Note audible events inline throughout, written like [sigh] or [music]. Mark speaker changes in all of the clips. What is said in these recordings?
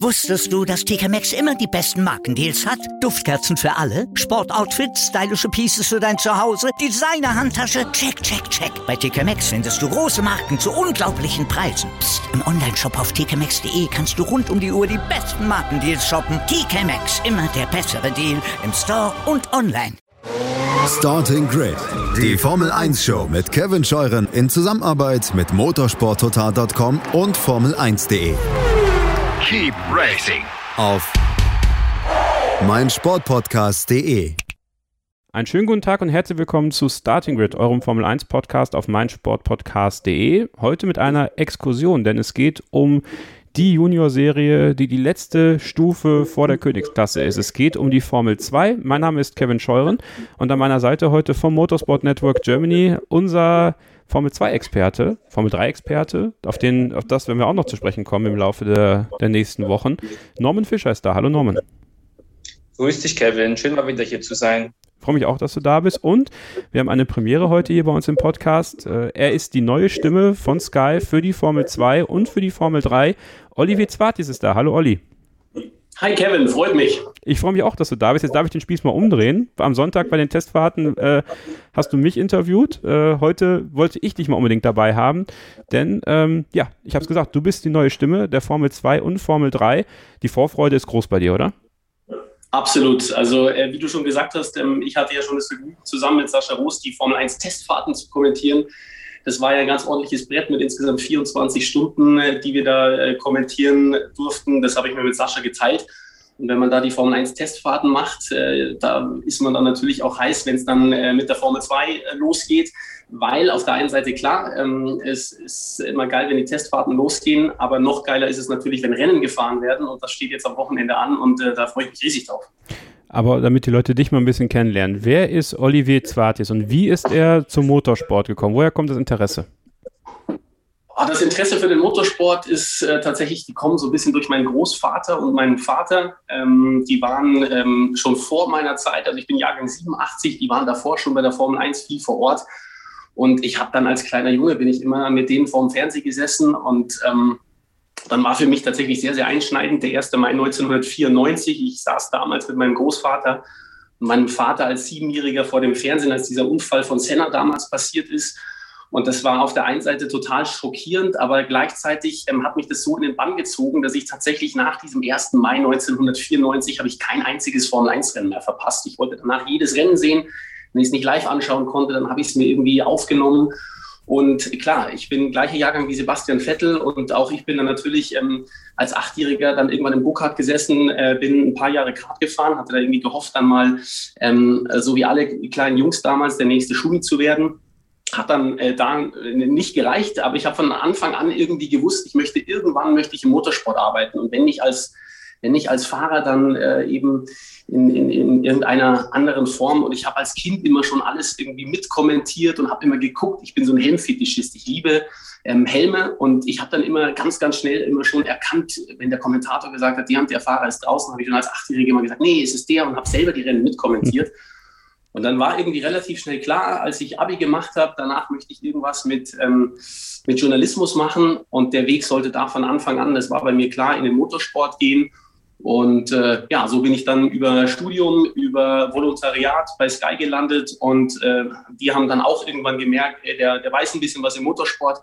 Speaker 1: Wusstest du, dass TK Maxx immer die besten Markendeals hat? Duftkerzen für alle, Sportoutfits, stylische Pieces für dein Zuhause, Designer-Handtasche, check, check, check. Bei TK Maxx findest du große Marken zu unglaublichen Preisen. Psst. im Onlineshop auf tkmaxx.de kannst du rund um die Uhr die besten Markendeals shoppen. TK Maxx, immer der bessere Deal im Store und online.
Speaker 2: Starting Grid, die Formel 1 Show mit Kevin Scheuren in Zusammenarbeit mit motorsporttotal.com und Formel1.de.
Speaker 3: Keep racing.
Speaker 2: Auf meinsportpodcast.de.
Speaker 4: Einen schönen guten Tag und herzlich willkommen zu Starting Grid, eurem Formel 1 Podcast auf meinsportpodcast.de. Heute mit einer Exkursion, denn es geht um die Junior-Serie, die die letzte Stufe vor der Königsklasse ist. Es geht um die Formel 2. Mein Name ist Kevin Scheuren und an meiner Seite heute vom Motorsport Network Germany unser Formel 2-Experte, Formel 3-Experte, auf, auf das werden wir auch noch zu sprechen kommen im Laufe der, der nächsten Wochen. Norman Fischer ist da. Hallo Norman.
Speaker 5: Grüß dich, Kevin. Schön mal wieder hier zu sein.
Speaker 4: Ich freue mich auch, dass du da bist. Und wir haben eine Premiere heute hier bei uns im Podcast. Äh, er ist die neue Stimme von Sky für die Formel 2 und für die Formel 3. Olivier Zwartis ist da. Hallo Olli.
Speaker 6: Hi Kevin, freut mich.
Speaker 4: Ich freue mich auch, dass du da bist. Jetzt darf ich den Spieß mal umdrehen. Am Sonntag bei den Testfahrten äh, hast du mich interviewt. Äh, heute wollte ich dich mal unbedingt dabei haben, denn ähm, ja, ich habe es gesagt, du bist die neue Stimme der Formel 2 und Formel 3. Die Vorfreude ist groß bei dir, oder?
Speaker 6: Absolut. Also äh, wie du schon gesagt hast, ähm, ich hatte ja schon das Vergnügen, zusammen mit Sascha Roos die Formel 1 Testfahrten zu kommentieren. Das war ja ein ganz ordentliches Brett mit insgesamt 24 Stunden, äh, die wir da äh, kommentieren durften. Das habe ich mir mit Sascha geteilt. Und wenn man da die Formel 1 Testfahrten macht, äh, da ist man dann natürlich auch heiß, wenn es dann mit der Formel 2 losgeht. Weil auf der einen Seite klar, ähm, es ist immer geil, wenn die Testfahrten losgehen, aber noch geiler ist es natürlich, wenn Rennen gefahren werden. Und das steht jetzt am Wochenende an und da freue ich mich riesig drauf.
Speaker 4: Aber damit die Leute dich mal ein bisschen kennenlernen, wer ist Olivier Zwartis und wie ist er zum Motorsport gekommen? Woher kommt das Interesse?
Speaker 6: Ah, das Interesse für den Motorsport ist äh, tatsächlich gekommen so ein bisschen durch meinen Großvater und meinen Vater. Ähm, die waren ähm, schon vor meiner Zeit, also ich bin Jahrgang 87, die waren davor schon bei der Formel 1 viel vor Ort. Und ich habe dann als kleiner Junge, bin ich immer mit denen vorm Fernsehen gesessen und ähm, dann war für mich tatsächlich sehr, sehr einschneidend der 1. Mai 1994. Ich saß damals mit meinem Großvater und meinem Vater als Siebenjähriger vor dem Fernsehen, als dieser Unfall von Senna damals passiert ist. Und das war auf der einen Seite total schockierend, aber gleichzeitig ähm, hat mich das so in den Bann gezogen, dass ich tatsächlich nach diesem 1. Mai 1994 habe ich kein einziges Formel-1-Rennen mehr verpasst. Ich wollte danach jedes Rennen sehen. Wenn ich es nicht live anschauen konnte, dann habe ich es mir irgendwie aufgenommen und klar, ich bin gleicher Jahrgang wie Sebastian Vettel und auch ich bin dann natürlich ähm, als Achtjähriger dann irgendwann im Go-Kart gesessen, äh, bin ein paar Jahre Kart gefahren, hatte da irgendwie gehofft, dann mal, ähm, so wie alle kleinen Jungs damals, der nächste Schumi zu werden. Hat dann äh, da nicht gereicht, aber ich habe von Anfang an irgendwie gewusst, ich möchte irgendwann möchte ich im Motorsport arbeiten und wenn nicht als wenn nicht als Fahrer, dann äh, eben in, in, in irgendeiner anderen Form. Und ich habe als Kind immer schon alles irgendwie mitkommentiert und habe immer geguckt. Ich bin so ein Helmfetischist. Ich liebe ähm, Helme und ich habe dann immer ganz, ganz schnell immer schon erkannt, wenn der Kommentator gesagt hat, die Hand der Fahrer ist draußen, habe ich dann als Achtjährige immer gesagt, nee, es ist der und habe selber die Rennen mitkommentiert. Und dann war irgendwie relativ schnell klar, als ich Abi gemacht habe, danach möchte ich irgendwas mit, ähm, mit Journalismus machen. Und der Weg sollte da von Anfang an, das war bei mir klar, in den Motorsport gehen. Und äh, ja, so bin ich dann über Studium, über Volontariat bei Sky gelandet und äh, die haben dann auch irgendwann gemerkt, ey, der, der weiß ein bisschen was im Motorsport,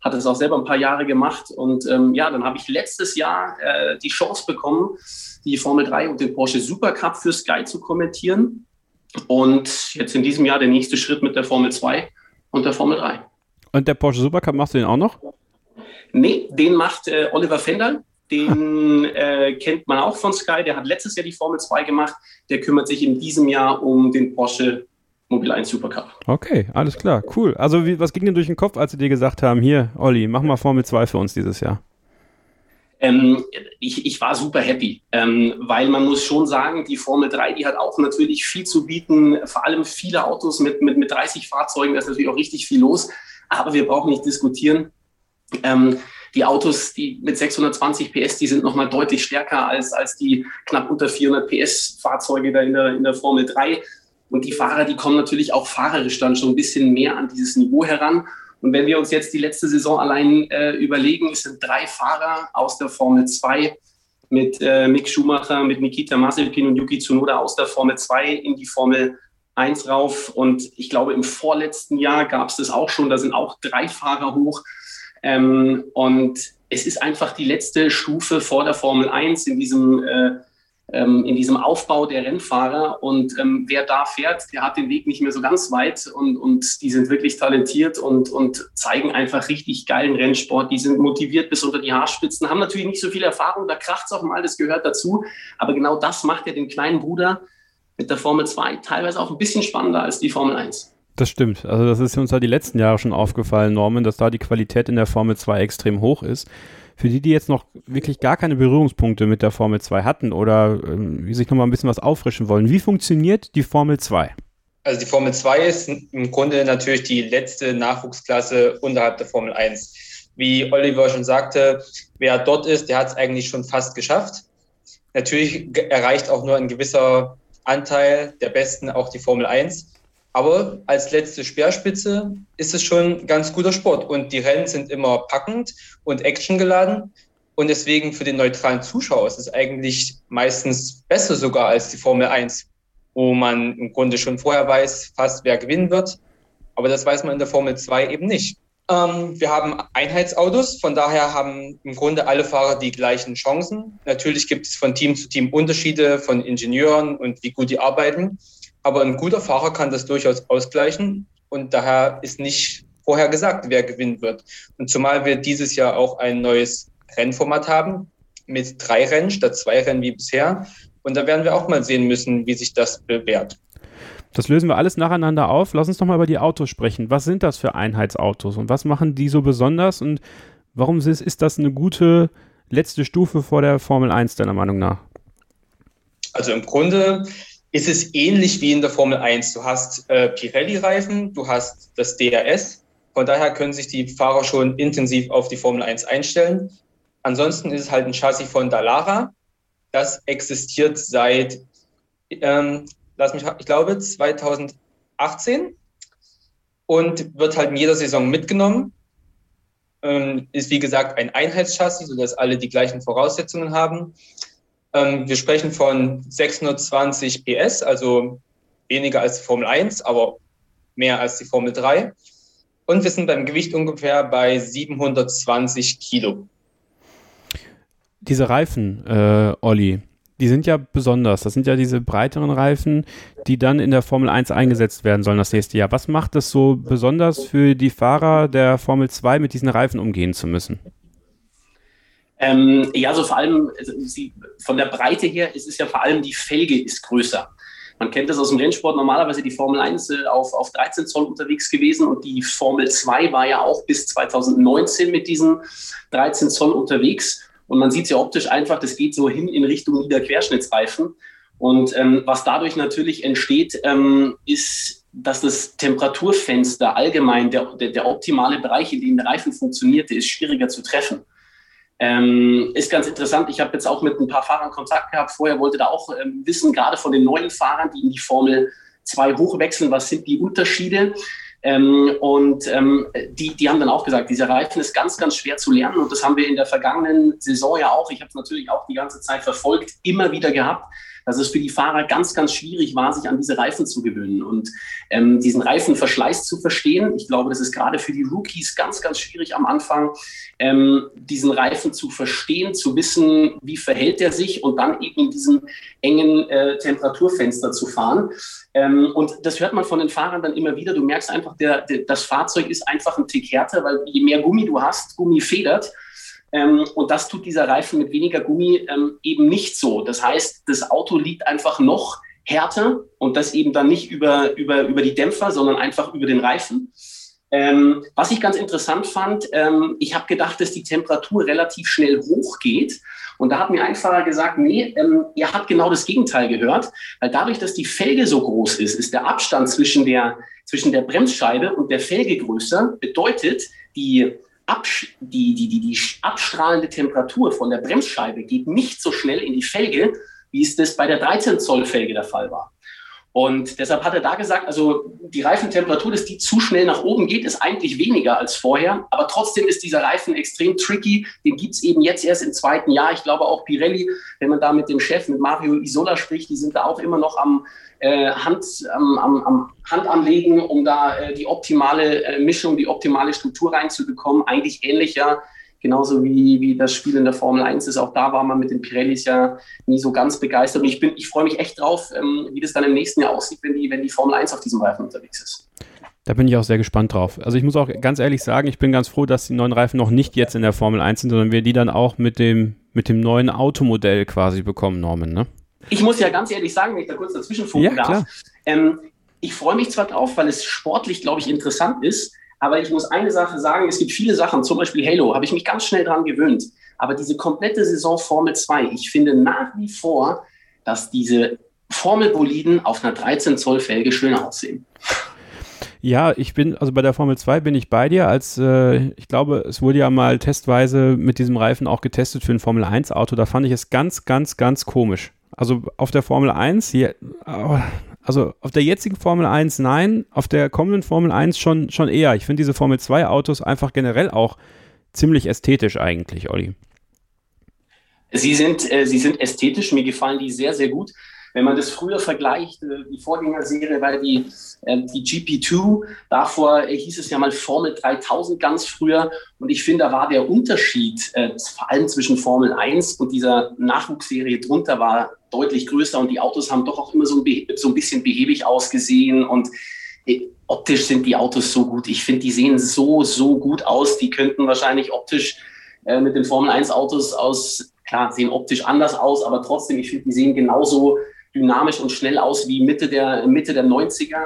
Speaker 6: hat es auch selber ein paar Jahre gemacht und ähm, ja, dann habe ich letztes Jahr äh, die Chance bekommen, die Formel 3 und den Porsche Supercup für Sky zu kommentieren und jetzt in diesem Jahr der nächste Schritt mit der Formel 2 und der Formel 3.
Speaker 4: Und der Porsche Supercup machst du den auch noch?
Speaker 6: Nee, den macht äh, Oliver Fendal, den äh, kennt man auch von Sky. Der hat letztes Jahr die Formel 2 gemacht. Der kümmert sich in diesem Jahr um den Porsche Mobil 1 Supercup.
Speaker 4: Okay, alles klar, cool. Also wie, was ging denn durch den Kopf, als sie dir gesagt haben, hier, Olli, mach mal Formel 2 für uns dieses Jahr?
Speaker 6: Ähm, ich, ich, war super happy, ähm, weil man muss schon sagen, die Formel 3, die hat auch natürlich viel zu bieten, vor allem viele Autos mit, mit, mit 30 Fahrzeugen, da ist natürlich auch richtig viel los, aber wir brauchen nicht diskutieren. Ähm, die Autos, die mit 620 PS, die sind nochmal deutlich stärker als, als die knapp unter 400 PS Fahrzeuge da in der, in der Formel 3. Und die Fahrer, die kommen natürlich auch fahrerisch dann schon ein bisschen mehr an dieses Niveau heran. Und wenn wir uns jetzt die letzte Saison allein äh, überlegen, es sind drei Fahrer aus der Formel 2 mit äh, Mick Schumacher, mit Nikita Mazepin und Yuki Tsunoda aus der Formel 2 in die Formel 1 rauf. Und ich glaube, im vorletzten Jahr gab es das auch schon, da sind auch drei Fahrer hoch. Ähm, und es ist einfach die letzte Stufe vor der Formel 1 in diesem äh, ähm, in diesem Aufbau der Rennfahrer. Und ähm, wer da fährt, der hat den Weg nicht mehr so ganz weit und, und die sind wirklich talentiert und, und zeigen einfach richtig geilen Rennsport. Die sind motiviert bis unter die Haarspitzen, haben natürlich nicht so viel Erfahrung, da kracht es auch mal, das gehört dazu. Aber genau das macht ja den kleinen Bruder mit der Formel 2 teilweise auch ein bisschen spannender als die Formel 1.
Speaker 4: Das stimmt. Also das ist uns ja die letzten Jahre schon aufgefallen, Norman, dass da die Qualität in der Formel 2 extrem hoch ist für die, die jetzt noch wirklich gar keine Berührungspunkte mit der Formel 2 hatten oder ähm, sich noch mal ein bisschen was auffrischen wollen, wie funktioniert die Formel 2?
Speaker 5: Also die Formel 2 ist im Grunde natürlich die letzte Nachwuchsklasse unterhalb der Formel 1. Wie Oliver schon sagte, wer dort ist, der hat es eigentlich schon fast geschafft. Natürlich erreicht auch nur ein gewisser Anteil der Besten auch die Formel 1. Aber als letzte Speerspitze ist es schon ganz guter Sport. Und die Rennen sind immer packend und actiongeladen. Und deswegen für den neutralen Zuschauer ist es eigentlich meistens besser sogar als die Formel 1, wo man im Grunde schon vorher weiß, fast wer gewinnen wird. Aber das weiß man in der Formel 2 eben nicht. Ähm, wir haben Einheitsautos, von daher haben im Grunde alle Fahrer die gleichen Chancen. Natürlich gibt es von Team zu Team Unterschiede von Ingenieuren und wie gut die arbeiten. Aber ein guter Fahrer kann das durchaus ausgleichen und daher ist nicht vorher gesagt, wer gewinnen wird. Und zumal wir dieses Jahr auch ein neues Rennformat haben mit drei Rennen statt zwei Rennen wie bisher. Und da werden wir auch mal sehen müssen, wie sich das bewährt.
Speaker 4: Das lösen wir alles nacheinander auf. Lass uns doch mal über die Autos sprechen. Was sind das für Einheitsautos und was machen die so besonders und warum ist, ist das eine gute letzte Stufe vor der Formel 1 deiner Meinung nach?
Speaker 5: Also im Grunde ist es ähnlich wie in der Formel 1. Du hast äh, Pirelli-Reifen, du hast das DRS. Von daher können sich die Fahrer schon intensiv auf die Formel 1 einstellen. Ansonsten ist es halt ein Chassis von Dallara. Das existiert seit, ähm, lass mich, ich glaube, 2018 und wird halt in jeder Saison mitgenommen. Ähm, ist wie gesagt ein Einheitschassis, sodass alle die gleichen Voraussetzungen haben. Ähm, wir sprechen von 620 PS, also weniger als die Formel 1, aber mehr als die Formel 3. Und wir sind beim Gewicht ungefähr bei 720 Kilo.
Speaker 4: Diese Reifen, äh, Olli, die sind ja besonders. Das sind ja diese breiteren Reifen, die dann in der Formel 1 eingesetzt werden sollen das nächste Jahr. Was macht es so besonders für die Fahrer der Formel 2, mit diesen Reifen umgehen zu müssen?
Speaker 6: Ähm, ja, so vor allem also sie, von der Breite her ist es ja vor allem die Felge ist größer. Man kennt das aus dem Rennsport normalerweise die Formel 1 äh, auf, auf 13 Zoll unterwegs gewesen und die Formel 2 war ja auch bis 2019 mit diesen 13 Zoll unterwegs. Und man sieht es ja optisch einfach, das geht so hin in Richtung Niederquerschnittsreifen. Und ähm, was dadurch natürlich entsteht, ähm, ist, dass das Temperaturfenster allgemein, der, der, der optimale Bereich, in dem der Reifen funktioniert, der ist schwieriger zu treffen. Ähm, ist ganz interessant. Ich habe jetzt auch mit ein paar Fahrern Kontakt gehabt. Vorher wollte da auch ähm, wissen, gerade von den neuen Fahrern, die in die Formel 2 hochwechseln, was sind die Unterschiede? Ähm, und ähm, die, die haben dann auch gesagt, dieser Reifen ist ganz, ganz schwer zu lernen. Und das haben wir in der vergangenen Saison ja auch, ich habe es natürlich auch die ganze Zeit verfolgt, immer wieder gehabt, dass es für die Fahrer ganz, ganz schwierig war, sich an diese Reifen zu gewöhnen und ähm, diesen Reifenverschleiß zu verstehen. Ich glaube, das ist gerade für die Rookies ganz, ganz schwierig am Anfang, ähm, diesen Reifen zu verstehen, zu wissen, wie verhält er sich und dann eben in diesem engen äh, Temperaturfenster zu fahren. Ähm, und das hört man von den Fahrern dann immer wieder. Du merkst einfach, der, der, das Fahrzeug ist einfach ein Tick härter, weil je mehr Gummi du hast, Gummi federt. Ähm, und das tut dieser Reifen mit weniger Gummi ähm, eben nicht so. Das heißt, das Auto liegt einfach noch härter und das eben dann nicht über, über, über die Dämpfer, sondern einfach über den Reifen. Ähm, was ich ganz interessant fand, ähm, ich habe gedacht, dass die Temperatur relativ schnell hochgeht. Und da hat mir ein Fahrer gesagt, nee, ähm, er hat genau das Gegenteil gehört, weil dadurch, dass die Felge so groß ist, ist der Abstand zwischen der, zwischen der Bremsscheibe und der Felge größer, bedeutet, die die, die, die, die abstrahlende Temperatur von der Bremsscheibe geht nicht so schnell in die Felge, wie es das bei der 13 Zoll Felge der Fall war. Und deshalb hat er da gesagt, also die Reifentemperatur, dass die zu schnell nach oben geht, ist eigentlich weniger als vorher. Aber trotzdem ist dieser Reifen extrem tricky. Den gibt es eben jetzt erst im zweiten Jahr. Ich glaube auch Pirelli, wenn man da mit dem Chef, mit Mario Isola spricht, die sind da auch immer noch am, äh, Hand, am, am, am Hand anlegen, um da äh, die optimale äh, Mischung, die optimale Struktur reinzubekommen. Eigentlich ähnlicher genauso wie, wie das Spiel in der Formel 1 ist. Auch da war man mit den Pirellis ja nie so ganz begeistert. Und ich, bin, ich freue mich echt drauf, ähm, wie das dann im nächsten Jahr aussieht, wenn die, wenn die Formel 1 auf diesem Reifen unterwegs ist.
Speaker 4: Da bin ich auch sehr gespannt drauf. Also ich muss auch ganz ehrlich sagen, ich bin ganz froh, dass die neuen Reifen noch nicht jetzt in der Formel 1 sind, sondern wir die dann auch mit dem, mit dem neuen Automodell quasi bekommen, Norman, ne?
Speaker 6: Ich muss ja ganz ehrlich sagen, wenn ich da kurz dazwischen funken ja, darf, ähm, ich freue mich zwar drauf, weil es sportlich, glaube ich, interessant ist, aber ich muss eine Sache sagen, es gibt viele Sachen, zum Beispiel Halo, habe ich mich ganz schnell dran gewöhnt. Aber diese komplette Saison Formel 2, ich finde nach wie vor, dass diese Formelboliden auf einer 13 Zoll Felge schöner aussehen.
Speaker 4: Ja, ich bin, also bei der Formel 2 bin ich bei dir, als äh, ich glaube, es wurde ja mal testweise mit diesem Reifen auch getestet für ein Formel 1 Auto. Da fand ich es ganz, ganz, ganz komisch. Also auf der Formel 1, hier, oh, also auf der jetzigen Formel 1 nein, auf der kommenden Formel 1 schon, schon eher. Ich finde diese Formel 2 Autos einfach generell auch ziemlich ästhetisch eigentlich, Olli.
Speaker 6: Sie sind, äh, sie sind ästhetisch, mir gefallen die sehr, sehr gut. Wenn man das früher vergleicht, äh, die Vorgängerserie war die, äh, die GP2, davor äh, hieß es ja mal Formel 3000 ganz früher. Und ich finde, da war der Unterschied, äh, vor allem zwischen Formel 1 und dieser Nachwuchsserie drunter, war deutlich größer. Und die Autos haben doch auch immer so ein, so ein bisschen behäbig ausgesehen. Und äh, optisch sind die Autos so gut. Ich finde, die sehen so, so gut aus. Die könnten wahrscheinlich optisch äh, mit den Formel 1 Autos aus, klar, sehen optisch anders aus, aber trotzdem, ich finde, die sehen genauso dynamisch und schnell aus wie Mitte der, Mitte der 90er.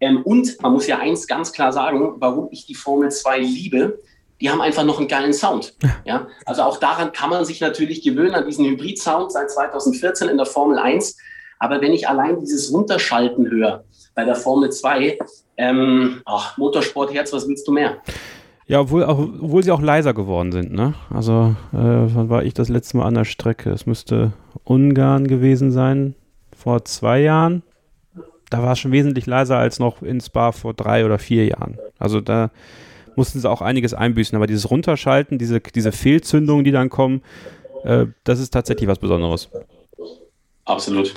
Speaker 6: Ähm, und man muss ja eins ganz klar sagen, warum ich die Formel 2 liebe. Die haben einfach noch einen geilen Sound. Ja? Also auch daran kann man sich natürlich gewöhnen, an diesen Hybrid-Sound seit 2014 in der Formel 1. Aber wenn ich allein dieses Runterschalten höre bei der Formel 2, ähm, ach, Motorsportherz, was willst du mehr?
Speaker 4: Ja, obwohl, auch, obwohl sie auch leiser geworden sind, ne? Also, äh, wann war ich das letzte Mal an der Strecke? Es müsste Ungarn gewesen sein vor zwei Jahren, da war es schon wesentlich leiser als noch in Spa vor drei oder vier Jahren. Also da mussten sie auch einiges einbüßen. Aber dieses Runterschalten, diese, diese Fehlzündungen, die dann kommen, äh, das ist tatsächlich was Besonderes.
Speaker 6: Absolut.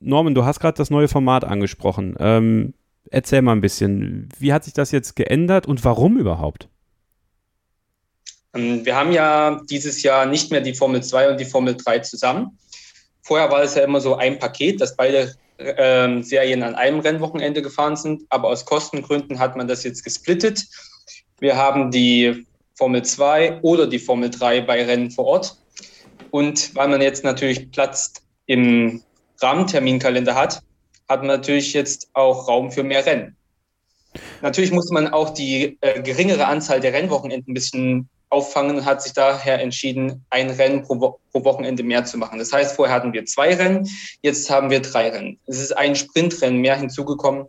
Speaker 4: Norman, du hast gerade das neue Format angesprochen. Ähm, erzähl mal ein bisschen, wie hat sich das jetzt geändert und warum überhaupt?
Speaker 5: Ähm, wir haben ja dieses Jahr nicht mehr die Formel 2 und die Formel 3 zusammen, Vorher war es ja immer so ein Paket, dass beide ähm, Serien an einem Rennwochenende gefahren sind, aber aus Kostengründen hat man das jetzt gesplittet. Wir haben die Formel 2 oder die Formel 3 bei Rennen vor Ort. Und weil man jetzt natürlich Platz im Rahmenterminkalender hat, hat man natürlich jetzt auch Raum für mehr Rennen. Natürlich muss man auch die äh, geringere Anzahl der Rennwochenenden ein bisschen auffangen und hat sich daher entschieden, ein Rennen pro, Wo pro, Wochenende mehr zu machen. Das heißt, vorher hatten wir zwei Rennen, jetzt haben wir drei Rennen. Es ist ein Sprintrennen mehr hinzugekommen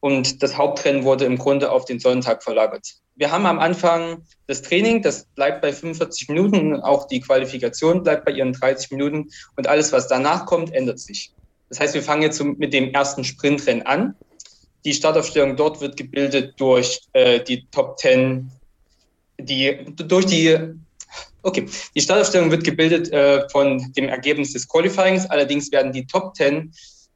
Speaker 5: und das Hauptrennen wurde im Grunde auf den Sonntag verlagert. Wir haben am Anfang das Training, das bleibt bei 45 Minuten, auch die Qualifikation bleibt bei ihren 30 Minuten und alles, was danach kommt, ändert sich. Das heißt, wir fangen jetzt mit dem ersten Sprintrennen an. Die Startaufstellung dort wird gebildet durch äh, die Top 10 die durch die Okay, die Startaufstellung wird gebildet äh, von dem Ergebnis des Qualifyings. Allerdings werden die Top 10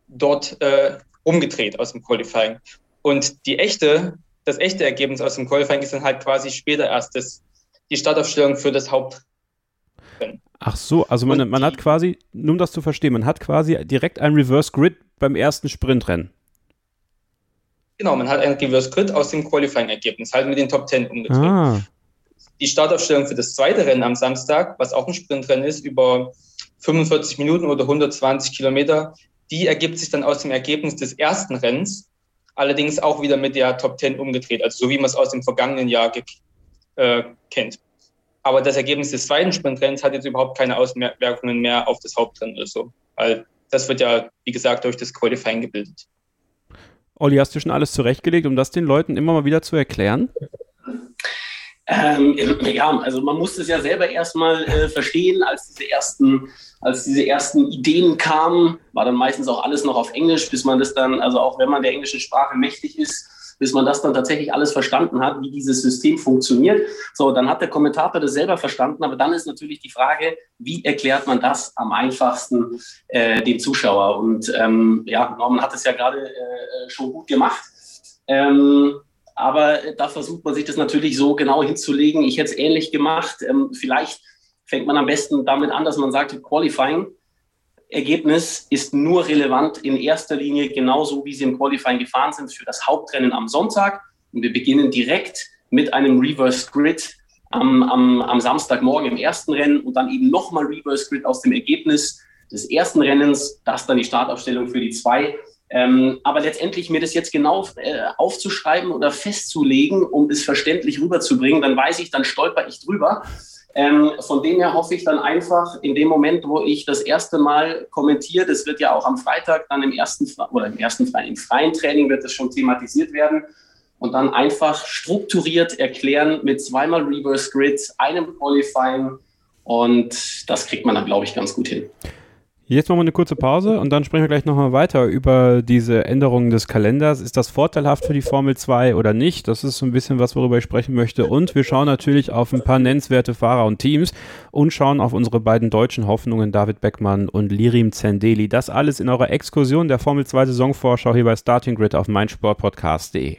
Speaker 5: dort äh, umgedreht aus dem Qualifying. Und die echte, das echte Ergebnis aus dem Qualifying ist dann halt quasi später erst das, die Startaufstellung für das Hauptrennen.
Speaker 4: Ach so, also man, man hat quasi, nur um das zu verstehen, man hat quasi direkt ein Reverse Grid beim ersten Sprintrennen.
Speaker 5: Genau, man hat ein Reverse Grid aus dem Qualifying-Ergebnis, halt mit den Top 10 umgedreht. Ah die Startaufstellung für das zweite Rennen am Samstag, was auch ein Sprintrennen ist, über 45 Minuten oder 120 Kilometer, die ergibt sich dann aus dem Ergebnis des ersten Rennens, allerdings auch wieder mit der Top 10 umgedreht, also so wie man es aus dem vergangenen Jahr äh, kennt. Aber das Ergebnis des zweiten Sprintrennens hat jetzt überhaupt keine Auswirkungen mehr auf das Hauptrennen oder so, weil das wird ja, wie gesagt, durch das Qualifying gebildet.
Speaker 4: Olli, hast du schon alles zurechtgelegt, um das den Leuten immer mal wieder zu erklären?
Speaker 6: Ähm, ja, also man muss es ja selber erstmal äh, verstehen, als diese ersten, als diese ersten Ideen kamen, war dann meistens auch alles noch auf Englisch, bis man das dann, also auch wenn man der englischen Sprache mächtig ist, bis man das dann tatsächlich alles verstanden hat, wie dieses System funktioniert. So, dann hat der Kommentator das selber verstanden, aber dann ist natürlich die Frage, wie erklärt man das am einfachsten äh, dem Zuschauer? Und ähm, ja, Norman hat es ja gerade äh, schon gut gemacht. Ähm, aber da versucht man sich das natürlich so genau hinzulegen. Ich hätte es ähnlich gemacht. Ähm, vielleicht fängt man am besten damit an, dass man sagt, Qualifying Ergebnis ist nur relevant in erster Linie genauso, wie sie im Qualifying gefahren sind für das Hauptrennen am Sonntag. Und wir beginnen direkt mit einem Reverse Grid am, am, am Samstagmorgen im ersten Rennen und dann eben nochmal Reverse Grid aus dem Ergebnis des ersten Rennens. Das dann die Startaufstellung für die zwei. Ähm, aber letztendlich mir das jetzt genau äh, aufzuschreiben oder festzulegen, um es verständlich rüberzubringen, dann weiß ich, dann stolper ich drüber. Ähm, von dem her hoffe ich dann einfach in dem Moment, wo ich das erste Mal kommentiere, das wird ja auch am Freitag dann im ersten oder im ersten freien, im freien Training wird das schon thematisiert werden und dann einfach strukturiert erklären mit zweimal Reverse Grid, einem Qualifying und das kriegt man dann, glaube ich, ganz gut hin.
Speaker 4: Jetzt machen wir eine kurze Pause und dann sprechen wir gleich nochmal weiter über diese Änderungen des Kalenders. Ist das vorteilhaft für die Formel 2 oder nicht? Das ist so ein bisschen was, worüber ich sprechen möchte. Und wir schauen natürlich auf ein paar nennenswerte Fahrer und Teams und schauen auf unsere beiden deutschen Hoffnungen, David Beckmann und Lirim Zendeli. Das alles in eurer Exkursion der Formel 2 Saisonvorschau hier bei Starting Grid auf meinsportpodcast.de.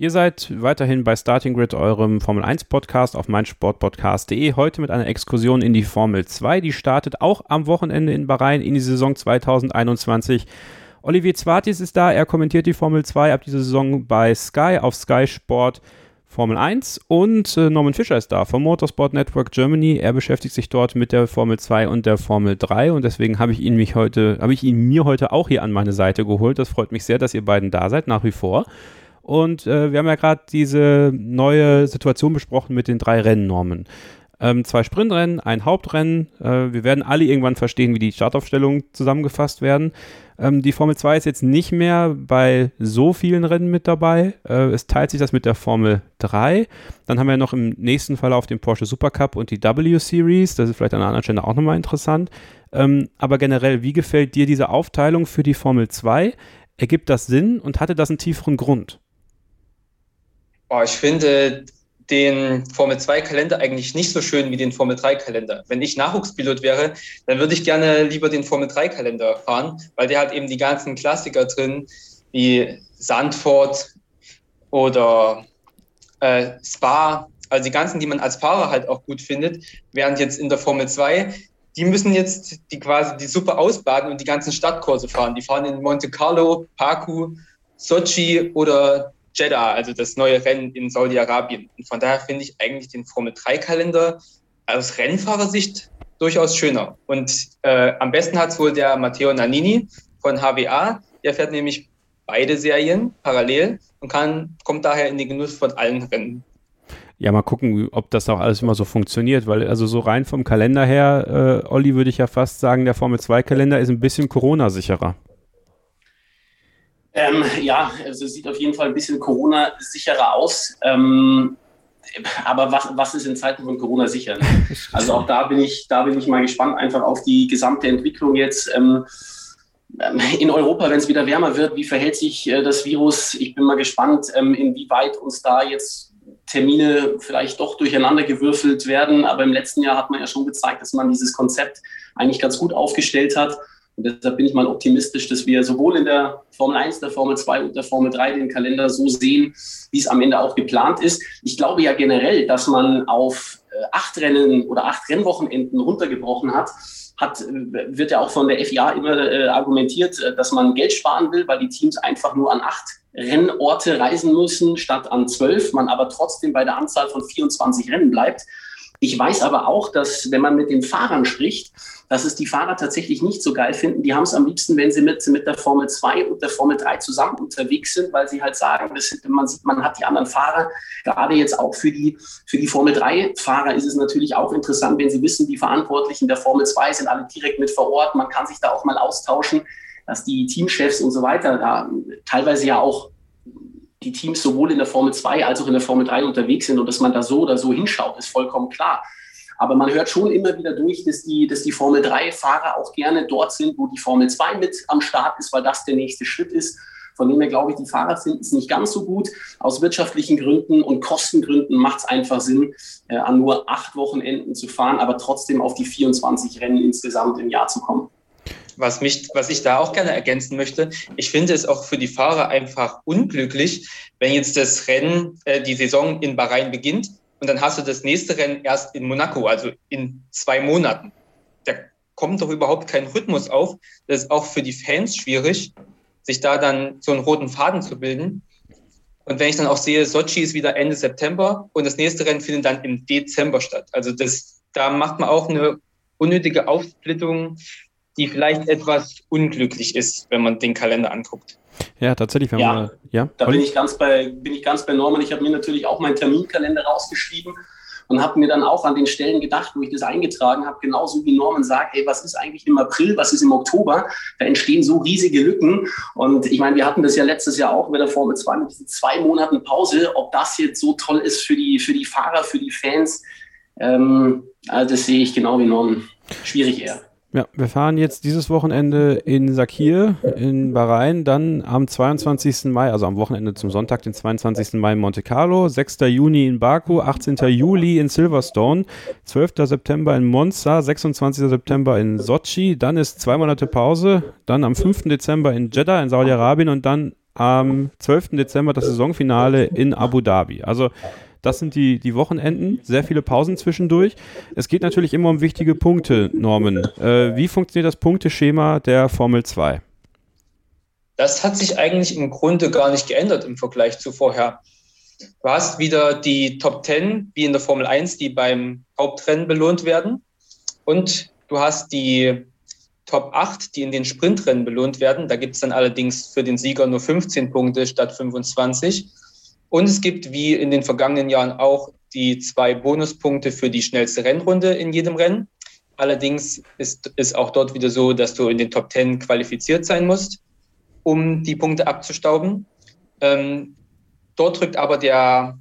Speaker 4: Ihr seid weiterhin bei Starting Grid, eurem Formel 1 Podcast auf meinsportpodcast.de. Heute mit einer Exkursion in die Formel 2. Die startet auch am Wochenende in Bahrain in die Saison 2021. Olivier Zwartis ist da. Er kommentiert die Formel 2 ab dieser Saison bei Sky auf Sky Sport Formel 1 und äh, Norman Fischer ist da vom Motorsport Network Germany. Er beschäftigt sich dort mit der Formel 2 und der Formel 3 und deswegen habe ich ihn mich heute, habe ich ihn mir heute auch hier an meine Seite geholt. Das freut mich sehr, dass ihr beiden da seid, nach wie vor. Und äh, wir haben ja gerade diese neue Situation besprochen mit den drei Rennnormen. Ähm, zwei Sprintrennen, ein Hauptrennen. Äh, wir werden alle irgendwann verstehen, wie die Startaufstellungen zusammengefasst werden. Ähm, die Formel 2 ist jetzt nicht mehr bei so vielen Rennen mit dabei. Äh, es teilt sich das mit der Formel 3. Dann haben wir noch im nächsten Fall auf den Porsche Supercup und die W-Series. Das ist vielleicht an einer anderen Stelle auch nochmal interessant. Ähm, aber generell, wie gefällt dir diese Aufteilung für die Formel 2? Ergibt das Sinn und hatte das einen tieferen Grund?
Speaker 5: Oh, ich finde den Formel 2 Kalender eigentlich nicht so schön wie den Formel 3 Kalender. Wenn ich Nachwuchspilot wäre, dann würde ich gerne lieber den Formel 3 Kalender fahren, weil der hat eben die ganzen Klassiker drin, wie Sandford oder äh, Spa, also die ganzen, die man als Fahrer halt auch gut findet, während jetzt in der Formel 2 die müssen jetzt die quasi die Suppe ausbaden und die ganzen Stadtkurse fahren. Die fahren in Monte Carlo, Baku, Sochi oder Jeddah, also das neue Rennen in Saudi-Arabien. Und von daher finde ich eigentlich den Formel-3-Kalender aus Rennfahrersicht durchaus schöner. Und äh, am besten hat es wohl der Matteo Nannini von HWA. Der fährt nämlich beide Serien parallel und kann, kommt daher in den Genuss von allen Rennen.
Speaker 4: Ja, mal gucken, ob das auch alles immer so funktioniert, weil also so rein vom Kalender her, äh, Olli, würde ich ja fast sagen, der Formel 2-Kalender ist ein bisschen Corona-sicherer.
Speaker 6: Ähm, ja, also es sieht auf jeden Fall ein bisschen Corona-sicherer aus. Ähm, aber was, was ist in Zeiten von Corona sicher? [laughs] Also auch da bin ich, da bin ich mal gespannt einfach auf die gesamte Entwicklung jetzt. Ähm, ähm in Europa, wenn es wieder wärmer wird, wie verhält sich äh, das Virus? Ich bin mal gespannt, ähm, inwieweit uns da jetzt Termine vielleicht doch durcheinander gewürfelt werden. Aber im letzten Jahr hat man ja schon gezeigt, dass man dieses Konzept eigentlich ganz gut aufgestellt hat. Und deshalb bin ich mal optimistisch, dass wir sowohl in der Formel 1, der Formel 2 und der Formel 3 den Kalender so sehen, wie es am Ende auch geplant ist. Ich glaube ja generell, dass man auf äh, acht Rennen oder acht Rennwochenenden runtergebrochen hat, hat, wird ja auch von der FIA immer äh, argumentiert, äh, dass man Geld sparen will, weil die Teams einfach nur an acht Rennorte reisen müssen statt an zwölf, man aber trotzdem bei der Anzahl von 24 Rennen bleibt. Ich weiß aber auch, dass wenn man mit den Fahrern spricht, dass es die Fahrer tatsächlich nicht so geil finden. Die haben es am liebsten, wenn sie mit, mit der Formel 2 und der Formel 3 zusammen unterwegs sind, weil sie halt sagen, das, man sieht, man hat die anderen Fahrer. Gerade jetzt auch für die, für die Formel 3-Fahrer ist es natürlich auch interessant, wenn sie wissen, die Verantwortlichen der Formel 2 sind alle direkt mit vor Ort. Man kann sich da auch mal austauschen, dass die Teamchefs und so weiter da teilweise ja auch die Teams sowohl in der Formel 2 als auch in der Formel 3 unterwegs sind und dass man da so oder so hinschaut, ist vollkommen klar. Aber man hört schon immer wieder durch, dass die, dass die Formel 3-Fahrer auch gerne dort sind, wo die Formel 2 mit am Start ist, weil das der nächste Schritt ist. Von dem her glaube ich, die Fahrer finden es nicht ganz so gut. Aus wirtschaftlichen Gründen und Kostengründen macht es einfach Sinn, äh, an nur acht Wochenenden zu fahren, aber trotzdem auf die 24 Rennen insgesamt im Jahr zu kommen
Speaker 5: was, mich, was ich da auch gerne ergänzen möchte, ich finde es auch für die Fahrer einfach unglücklich, wenn jetzt das Rennen, äh, die Saison in Bahrain beginnt und dann hast du das nächste Rennen erst in Monaco, also in zwei Monaten. Da kommt doch überhaupt kein Rhythmus auf. Das ist auch für die Fans schwierig, sich da dann so einen roten Faden zu bilden. Und wenn ich dann auch sehe, Sochi ist wieder Ende September und das nächste Rennen findet dann im Dezember statt. Also das, da macht man auch eine unnötige Aufsplittung die vielleicht etwas unglücklich ist, wenn man den Kalender anguckt.
Speaker 4: Ja, tatsächlich. Wenn
Speaker 6: ja,
Speaker 4: man, ja,
Speaker 6: da bin ich, ganz bei, bin ich ganz bei Norman. Ich habe mir natürlich auch meinen Terminkalender rausgeschrieben und habe mir dann auch an den Stellen gedacht, wo ich das eingetragen habe, genauso wie Norman sagt, ey, was ist eigentlich im April, was ist im Oktober? Da entstehen so riesige Lücken. Und ich meine, wir hatten das ja letztes Jahr auch mit der Formel 2 mit diesen zwei Monaten Pause. Ob das jetzt so toll ist für die, für die Fahrer, für die Fans, ähm, also das sehe ich genau wie Norman. Schwierig eher.
Speaker 4: Ja, wir fahren jetzt dieses Wochenende in Sakir in Bahrain, dann am 22. Mai, also am Wochenende zum Sonntag, den 22. Mai in Monte Carlo, 6. Juni in Baku, 18. Juli in Silverstone, 12. September in Monza, 26. September in Sochi, dann ist zwei Monate Pause, dann am 5. Dezember in Jeddah in Saudi-Arabien und dann am 12. Dezember das Saisonfinale in Abu Dhabi. Also das sind die, die Wochenenden, sehr viele Pausen zwischendurch. Es geht natürlich immer um wichtige Punkte, Norman. Äh, wie funktioniert das Punkteschema der Formel 2?
Speaker 5: Das hat sich eigentlich im Grunde gar nicht geändert im Vergleich zu vorher. Du hast wieder die Top 10, wie in der Formel 1, die beim Hauptrennen belohnt werden. Und du hast die Top 8, die in den Sprintrennen belohnt werden. Da gibt es dann allerdings für den Sieger nur 15 Punkte statt 25. Und es gibt wie in den vergangenen Jahren auch die zwei Bonuspunkte für die schnellste Rennrunde in jedem Rennen. Allerdings ist es auch dort wieder so, dass du in den Top 10 qualifiziert sein musst, um die Punkte abzustauben. Ähm, dort drückt aber der,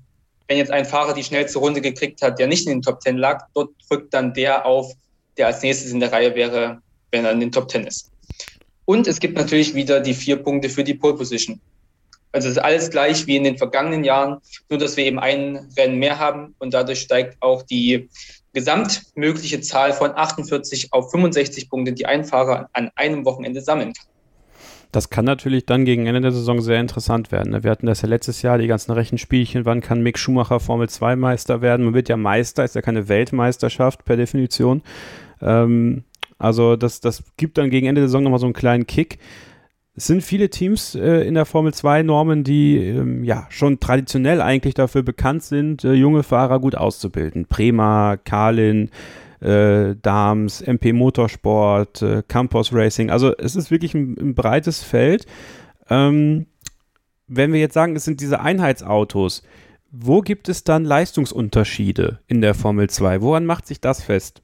Speaker 5: wenn jetzt ein Fahrer die schnellste Runde gekriegt hat, der nicht in den Top 10 lag, dort drückt dann der auf, der als nächstes in der Reihe wäre, wenn er in den Top 10 ist. Und es gibt natürlich wieder die vier Punkte für die Pole Position. Also es ist alles gleich wie in den vergangenen Jahren, nur dass wir eben ein Rennen mehr haben und dadurch steigt auch die gesamtmögliche Zahl von 48 auf 65 Punkte, die ein Fahrer an einem Wochenende sammeln kann.
Speaker 4: Das kann natürlich dann gegen Ende der Saison sehr interessant werden. Ne? Wir hatten das ja letztes Jahr, die ganzen Rechenspielchen, wann kann Mick Schumacher Formel 2 Meister werden? Man wird ja Meister, ist ja keine Weltmeisterschaft per Definition. Ähm, also das, das gibt dann gegen Ende der Saison nochmal so einen kleinen Kick. Es sind viele Teams äh, in der Formel 2 Normen, die ähm, ja schon traditionell eigentlich dafür bekannt sind, äh, junge Fahrer gut auszubilden. Prema, Carlin, äh, Dams, MP Motorsport, äh, Campos Racing. Also es ist wirklich ein, ein breites Feld. Ähm, wenn wir jetzt sagen, es sind diese Einheitsautos, wo gibt es dann Leistungsunterschiede in der Formel 2? Woran macht sich das fest?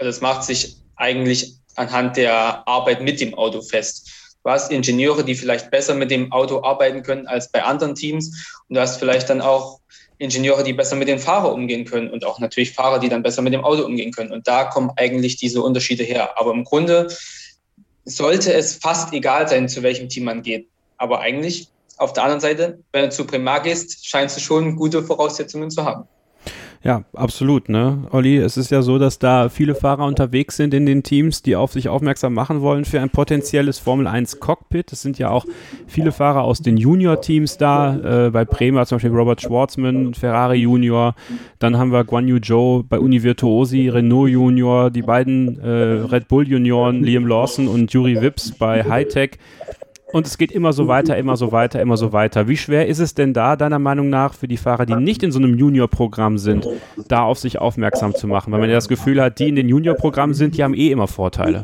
Speaker 5: Also macht sich eigentlich anhand der Arbeit mit dem Auto fest. Du hast Ingenieure, die vielleicht besser mit dem Auto arbeiten können als bei anderen Teams. Und du hast vielleicht dann auch Ingenieure, die besser mit den Fahrern umgehen können und auch natürlich Fahrer, die dann besser mit dem Auto umgehen können. Und da kommen eigentlich diese Unterschiede her. Aber im Grunde sollte es fast egal sein, zu welchem Team man geht. Aber eigentlich auf der anderen Seite, wenn du zu Primar gehst, scheinst du schon gute Voraussetzungen zu haben.
Speaker 4: Ja, absolut, ne? Olli, es ist ja so, dass da viele Fahrer unterwegs sind in den Teams, die auf sich aufmerksam machen wollen für ein potenzielles Formel 1 Cockpit. Es sind ja auch viele Fahrer aus den Junior-Teams da, äh, bei Prema zum Beispiel Robert Schwartzman, Ferrari Junior, dann haben wir Guan Yu Zhou bei Univirtuosi, Renault Junior, die beiden äh, Red Bull Junioren, Liam Lawson und Yuri Vips bei Hightech. Und es geht immer so weiter, immer so weiter, immer so weiter. Wie schwer ist es denn da, deiner Meinung nach, für die Fahrer, die nicht in so einem Junior-Programm sind, da auf sich aufmerksam zu machen? Weil man ja das Gefühl hat, die in den Junior-Programmen sind, die haben eh immer Vorteile.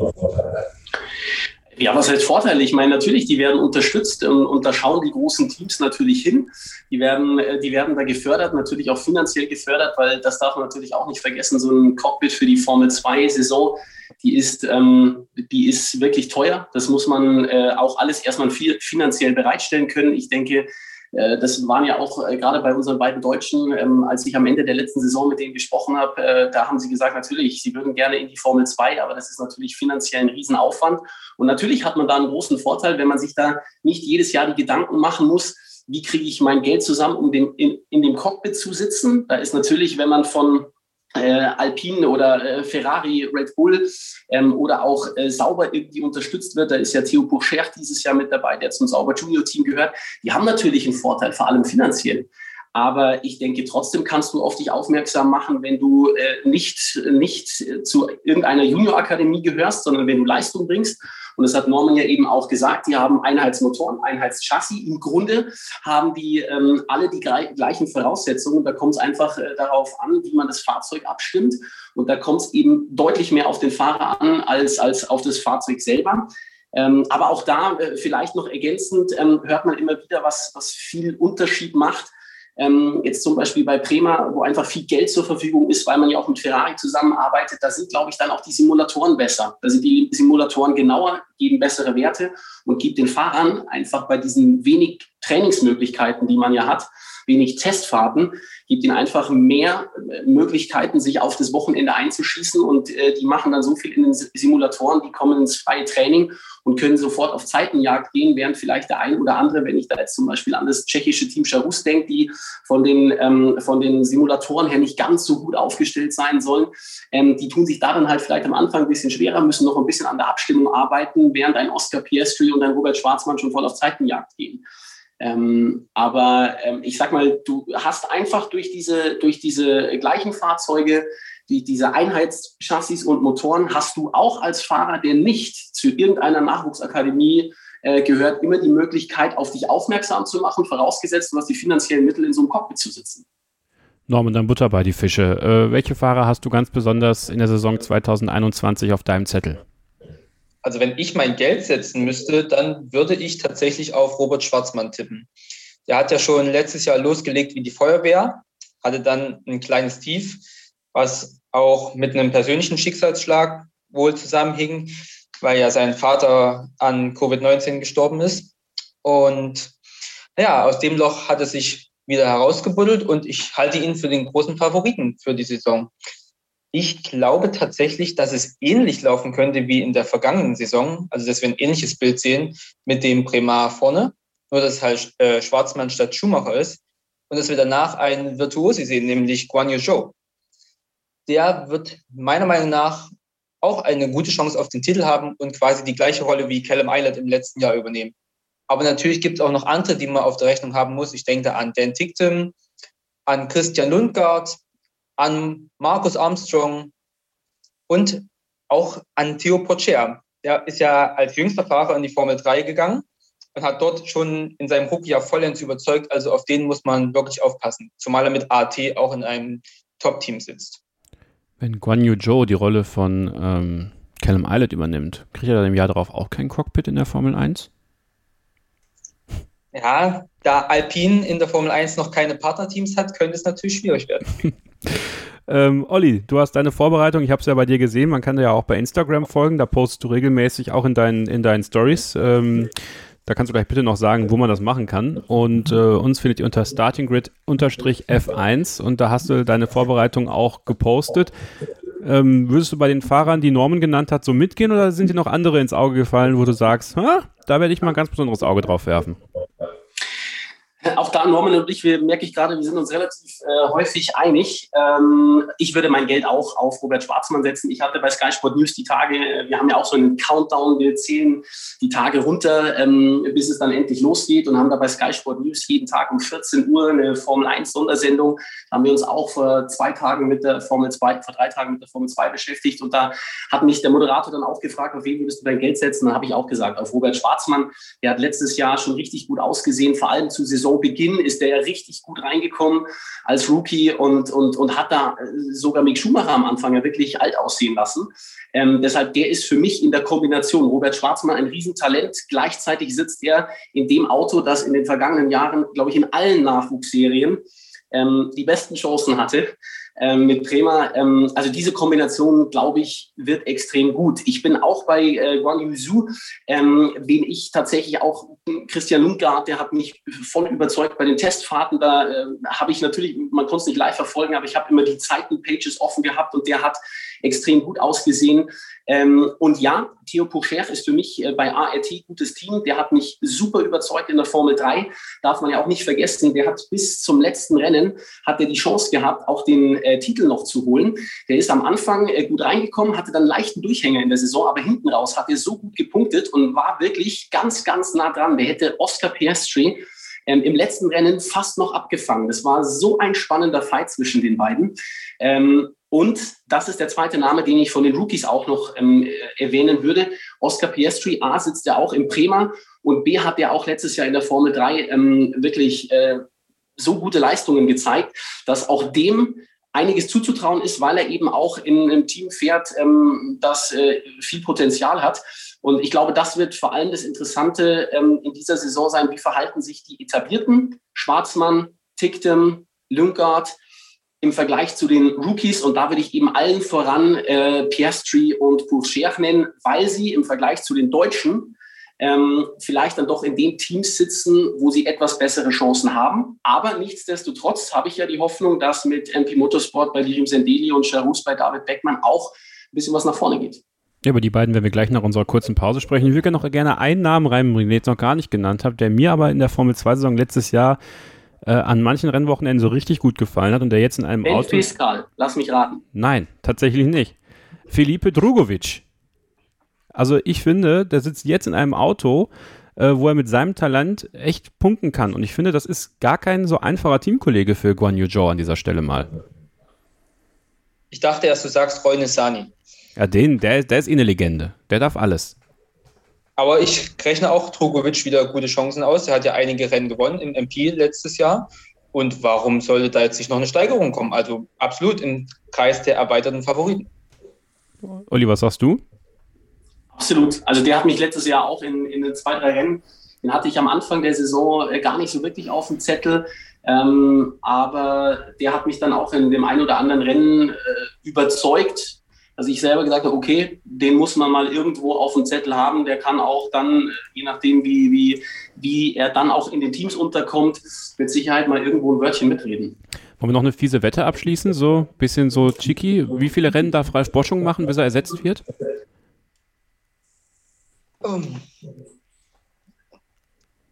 Speaker 6: Ja, was heißt Vorteile? Ich meine, natürlich, die werden unterstützt und, und, da schauen die großen Teams natürlich hin. Die werden, äh, die werden da gefördert, natürlich auch finanziell gefördert, weil das darf man natürlich auch nicht vergessen. So ein Cockpit für die Formel 2-Saison, die ist, ähm, die ist wirklich teuer. Das muss man äh, auch alles erstmal finanziell bereitstellen können. Ich denke, äh, das waren ja auch äh, gerade bei unseren beiden Deutschen, ähm, als ich am Ende der letzten Saison mit denen gesprochen habe, äh, da haben sie gesagt, natürlich, sie würden gerne in die Formel 2, aber das ist natürlich finanziell ein Riesenaufwand. Und natürlich hat man da einen großen Vorteil, wenn man sich da nicht jedes Jahr die Gedanken machen muss, wie kriege ich mein Geld zusammen, um den, in, in dem Cockpit zu sitzen. Da ist natürlich, wenn man von äh, Alpine oder äh, Ferrari, Red Bull ähm, oder auch äh, Sauber irgendwie unterstützt wird. Da ist ja Theo Pourcher dieses Jahr mit dabei, der zum Sauber Junior Team gehört. Die haben natürlich einen Vorteil, vor allem finanziell. Aber ich denke, trotzdem kannst du auf dich aufmerksam machen, wenn du äh, nicht, nicht zu irgendeiner Juniorakademie gehörst, sondern wenn du Leistung bringst und das hat Norman ja eben auch gesagt, die haben Einheitsmotoren, Einheitschassis. Im Grunde haben die ähm, alle die gleichen Voraussetzungen. Da kommt es einfach äh, darauf an, wie man das Fahrzeug abstimmt. Und da kommt es eben deutlich mehr auf den Fahrer an als, als auf das Fahrzeug selber. Ähm, aber auch da äh, vielleicht noch ergänzend ähm, hört man immer wieder, was, was viel Unterschied macht ähm, jetzt zum Beispiel bei Prema, wo einfach viel Geld zur Verfügung ist, weil man ja auch mit Ferrari zusammenarbeitet, da sind, glaube ich, dann auch die Simulatoren besser. Da sind die Simulatoren genauer, geben bessere Werte und gibt den Fahrern einfach bei diesen wenig Trainingsmöglichkeiten, die man ja hat, wenig Testfahrten, gibt ihnen einfach mehr äh, Möglichkeiten, sich auf das Wochenende einzuschießen und äh, die machen dann so viel in den Simulatoren, die kommen ins freie Training und können sofort auf Zeitenjagd gehen, während vielleicht der ein oder andere, wenn ich da jetzt zum Beispiel an das tschechische Team Charus denke, die von den, ähm, von den Simulatoren her nicht ganz so gut aufgestellt sein sollen, ähm, die tun sich da dann halt vielleicht am Anfang ein bisschen schwerer, müssen noch ein bisschen an der Abstimmung arbeiten, während ein Oscar Piastri und ein Robert Schwarzmann schon voll auf Zeitenjagd gehen. Ähm, aber ähm, ich sag mal, du hast einfach durch diese, durch diese gleichen Fahrzeuge, die, diese Einheitschassis und Motoren, hast du auch als Fahrer, der nicht zu irgendeiner Nachwuchsakademie äh, gehört, immer die Möglichkeit, auf dich aufmerksam zu machen, vorausgesetzt, du hast die finanziellen Mittel, in so einem Cockpit zu sitzen.
Speaker 4: Norman, dann Butter bei die Fische. Äh, welche Fahrer hast du ganz besonders in der Saison 2021 auf deinem Zettel?
Speaker 5: also wenn ich mein Geld setzen müsste, dann würde ich tatsächlich auf Robert Schwarzmann tippen. Der hat ja schon letztes Jahr losgelegt wie die Feuerwehr, hatte dann ein kleines Tief, was auch mit einem persönlichen Schicksalsschlag wohl zusammenhing, weil ja sein Vater an Covid-19 gestorben ist. Und ja, aus dem Loch hat er sich wieder herausgebuddelt und ich halte ihn für den großen Favoriten für die Saison. Ich glaube tatsächlich, dass es ähnlich laufen könnte wie in der vergangenen Saison. Also, dass wir ein ähnliches Bild sehen mit dem Premar vorne. Nur, dass halt äh, Schwarzmann statt Schumacher ist. Und dass wir danach einen Virtuosi sehen, nämlich Guan Yu Zhou. Der wird meiner Meinung nach auch eine gute Chance auf den Titel haben und quasi die gleiche Rolle wie Callum Eilert im letzten Jahr übernehmen. Aber natürlich gibt es auch noch andere, die man auf der Rechnung haben muss. Ich denke an Dan Ticktum, an Christian Lundgaard, an Markus Armstrong und auch an Theo Pocher. Der ist ja als jüngster Fahrer in die Formel 3 gegangen und hat dort schon in seinem Rookie ja vollends überzeugt. Also auf den muss man wirklich aufpassen, zumal er mit AT auch in einem Top-Team sitzt.
Speaker 4: Wenn Guan Yu Zhou die Rolle von ähm, Callum Eilert übernimmt, kriegt er dann im Jahr darauf auch kein Cockpit in der Formel 1?
Speaker 5: Ja, da Alpine in der Formel 1 noch keine Partnerteams hat, könnte es natürlich schwierig werden. [laughs]
Speaker 4: ähm, Olli, du hast deine Vorbereitung, ich habe es ja bei dir gesehen, man kann dir ja auch bei Instagram folgen, da postest du regelmäßig auch in deinen, in deinen Stories. Ähm, da kannst du gleich bitte noch sagen, wo man das machen kann. Und äh, uns findet ihr unter startinggrid-f1 und da hast du deine Vorbereitung auch gepostet. Ähm, würdest du bei den Fahrern, die Norman genannt hat, so mitgehen oder sind dir noch andere ins Auge gefallen, wo du sagst, da werde ich mal ein ganz besonderes Auge drauf werfen? [laughs]
Speaker 6: Auch da, Norman und ich, wir merke ich gerade, wir sind uns relativ äh, häufig einig. Ähm, ich würde mein Geld auch auf Robert Schwarzmann setzen. Ich hatte bei Sky Sport News die Tage, äh, wir haben ja auch so einen Countdown, wir zählen die Tage runter, ähm, bis es dann endlich losgeht und haben da bei Sky Sport News jeden Tag um 14 Uhr eine Formel 1 Sondersendung. Da haben wir uns auch vor zwei Tagen mit der Formel 2, vor drei Tagen mit der Formel 2 beschäftigt und da hat mich der Moderator dann auch gefragt, auf wen würdest du dein Geld setzen? Dann habe ich auch gesagt, auf Robert Schwarzmann. Der hat letztes Jahr schon richtig gut ausgesehen, vor allem zu Saison Saisonbeginn ist der richtig gut reingekommen als Rookie und, und, und hat da äh, sogar Mick Schumacher am Anfang ja wirklich alt aussehen lassen. Ähm, deshalb, der ist für mich in der Kombination Robert Schwarzmann ein Riesentalent. Gleichzeitig sitzt er in dem Auto, das in den vergangenen Jahren, glaube ich, in allen Nachwuchsserien ähm, die besten Chancen hatte ähm, mit Bremer. Ähm, also diese Kombination, glaube ich, wird extrem gut. Ich bin auch bei äh, Guan Yu Zhu, ähm, wen ich tatsächlich auch, Christian Lundgaard, der hat mich voll überzeugt bei den Testfahrten. Da äh, habe ich natürlich, man konnte es nicht live verfolgen, aber ich habe immer die Zeitenpages offen gehabt und der hat extrem gut ausgesehen. Ähm, und ja, Theo Pocher ist für mich äh, bei ART gutes Team. Der hat mich super überzeugt in der Formel 3. Darf man ja auch nicht vergessen. Der hat bis zum letzten Rennen hat er die Chance gehabt, auch den äh, Titel noch zu holen. Der ist am Anfang äh, gut reingekommen, hatte dann leichten Durchhänger in der Saison, aber hinten raus hat er so gut gepunktet und war wirklich ganz, ganz nah dran. Der hätte Oscar Piastri ähm, im letzten Rennen fast noch abgefangen. Das war so ein spannender Fight zwischen den beiden. Ähm, und das ist der zweite Name, den ich von den Rookies auch noch ähm, erwähnen würde. Oscar Piastri, A, sitzt ja auch im Prima und B, hat ja auch letztes Jahr in der Formel 3 ähm, wirklich äh, so gute Leistungen gezeigt, dass auch dem einiges zuzutrauen ist, weil er eben auch in einem Team fährt, ähm, das äh, viel Potenzial hat. Und ich glaube, das wird vor allem das Interessante ähm, in dieser Saison sein. Wie verhalten sich die etablierten Schwarzmann, Ticktem, Lünkard, im Vergleich zu den Rookies. Und da würde ich eben allen voran äh, Piastri und Bourchier nennen, weil sie im Vergleich zu den Deutschen ähm, vielleicht dann doch in den Teams sitzen, wo sie etwas bessere Chancen haben. Aber nichtsdestotrotz habe ich ja die Hoffnung, dass mit MP Motorsport bei Lirim Sendeli und Charus bei David Beckmann auch ein bisschen was nach vorne geht.
Speaker 4: Ja, über die beiden werden wir gleich nach unserer kurzen Pause sprechen. Ich würde noch gerne einen Namen reinbringen, den ich jetzt noch gar nicht genannt habe, der mir aber in der Formel 2-Saison letztes Jahr äh, an manchen Rennwochenenden so richtig gut gefallen hat und der jetzt in einem
Speaker 6: ben
Speaker 4: Auto.
Speaker 6: Fiskal, lass mich raten.
Speaker 4: Nein, tatsächlich nicht. Felipe Drugovic. Also ich finde, der sitzt jetzt in einem Auto, äh, wo er mit seinem Talent echt punkten kann. Und ich finde, das ist gar kein so einfacher Teamkollege für Guan Yu Zhou an dieser Stelle mal.
Speaker 5: Ich dachte erst, du sagst Roy Sani.
Speaker 4: Ja, den, der, der ist eh eine Legende. Der darf alles.
Speaker 5: Aber ich rechne auch Drogovic wieder gute Chancen aus. Er hat ja einige Rennen gewonnen im MP letztes Jahr. Und warum sollte da jetzt nicht noch eine Steigerung kommen? Also absolut im Kreis der erweiterten Favoriten.
Speaker 4: Olli, was sagst du?
Speaker 6: Absolut. Also der hat mich letztes Jahr auch in, in zwei, drei Rennen, den hatte ich am Anfang der Saison äh, gar nicht so wirklich auf dem Zettel. Ähm, aber der hat mich dann auch in dem einen oder anderen Rennen äh, überzeugt dass ich selber gesagt habe, okay, den muss man mal irgendwo auf dem Zettel haben. Der kann auch dann, je nachdem, wie, wie, wie er dann auch in den Teams unterkommt, mit Sicherheit mal irgendwo ein Wörtchen mitreden.
Speaker 4: Wollen wir noch eine fiese Wette abschließen? So ein bisschen so cheeky. Wie viele Rennen darf Ralf Boschung machen, bis er ersetzt wird?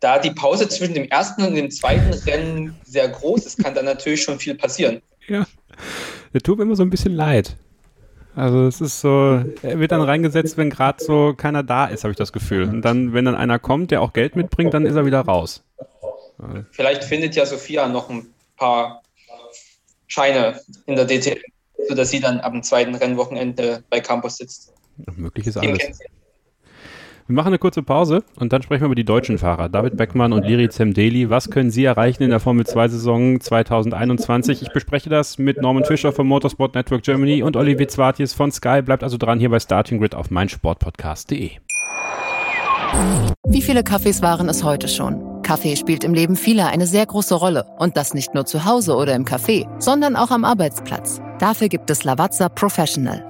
Speaker 5: Da die Pause zwischen dem ersten und dem zweiten Rennen sehr groß ist, kann da natürlich schon viel passieren.
Speaker 4: Ja, der tut mir immer so ein bisschen leid. Also es ist so, er wird dann reingesetzt, wenn gerade so keiner da ist, habe ich das Gefühl. Und dann, wenn dann einer kommt, der auch Geld mitbringt, dann ist er wieder raus.
Speaker 5: Vielleicht findet ja Sophia noch ein paar Scheine in der DTM, sodass sie dann am zweiten Rennwochenende bei Campus sitzt.
Speaker 4: Möglich ist alles. Wir machen eine kurze Pause und dann sprechen wir über die deutschen Fahrer. David Beckmann und Liri Zemdeli. Was können sie erreichen in der Formel 2-Saison 2021? Ich bespreche das mit Norman Fischer vom Motorsport Network Germany und Olivier Zwartjes von Sky. Bleibt also dran hier bei Starting Grid auf meinsportpodcast.de.
Speaker 7: Wie viele Kaffees waren es heute schon? Kaffee spielt im Leben vieler eine sehr große Rolle. Und das nicht nur zu Hause oder im Café, sondern auch am Arbeitsplatz. Dafür gibt es Lavazza Professional.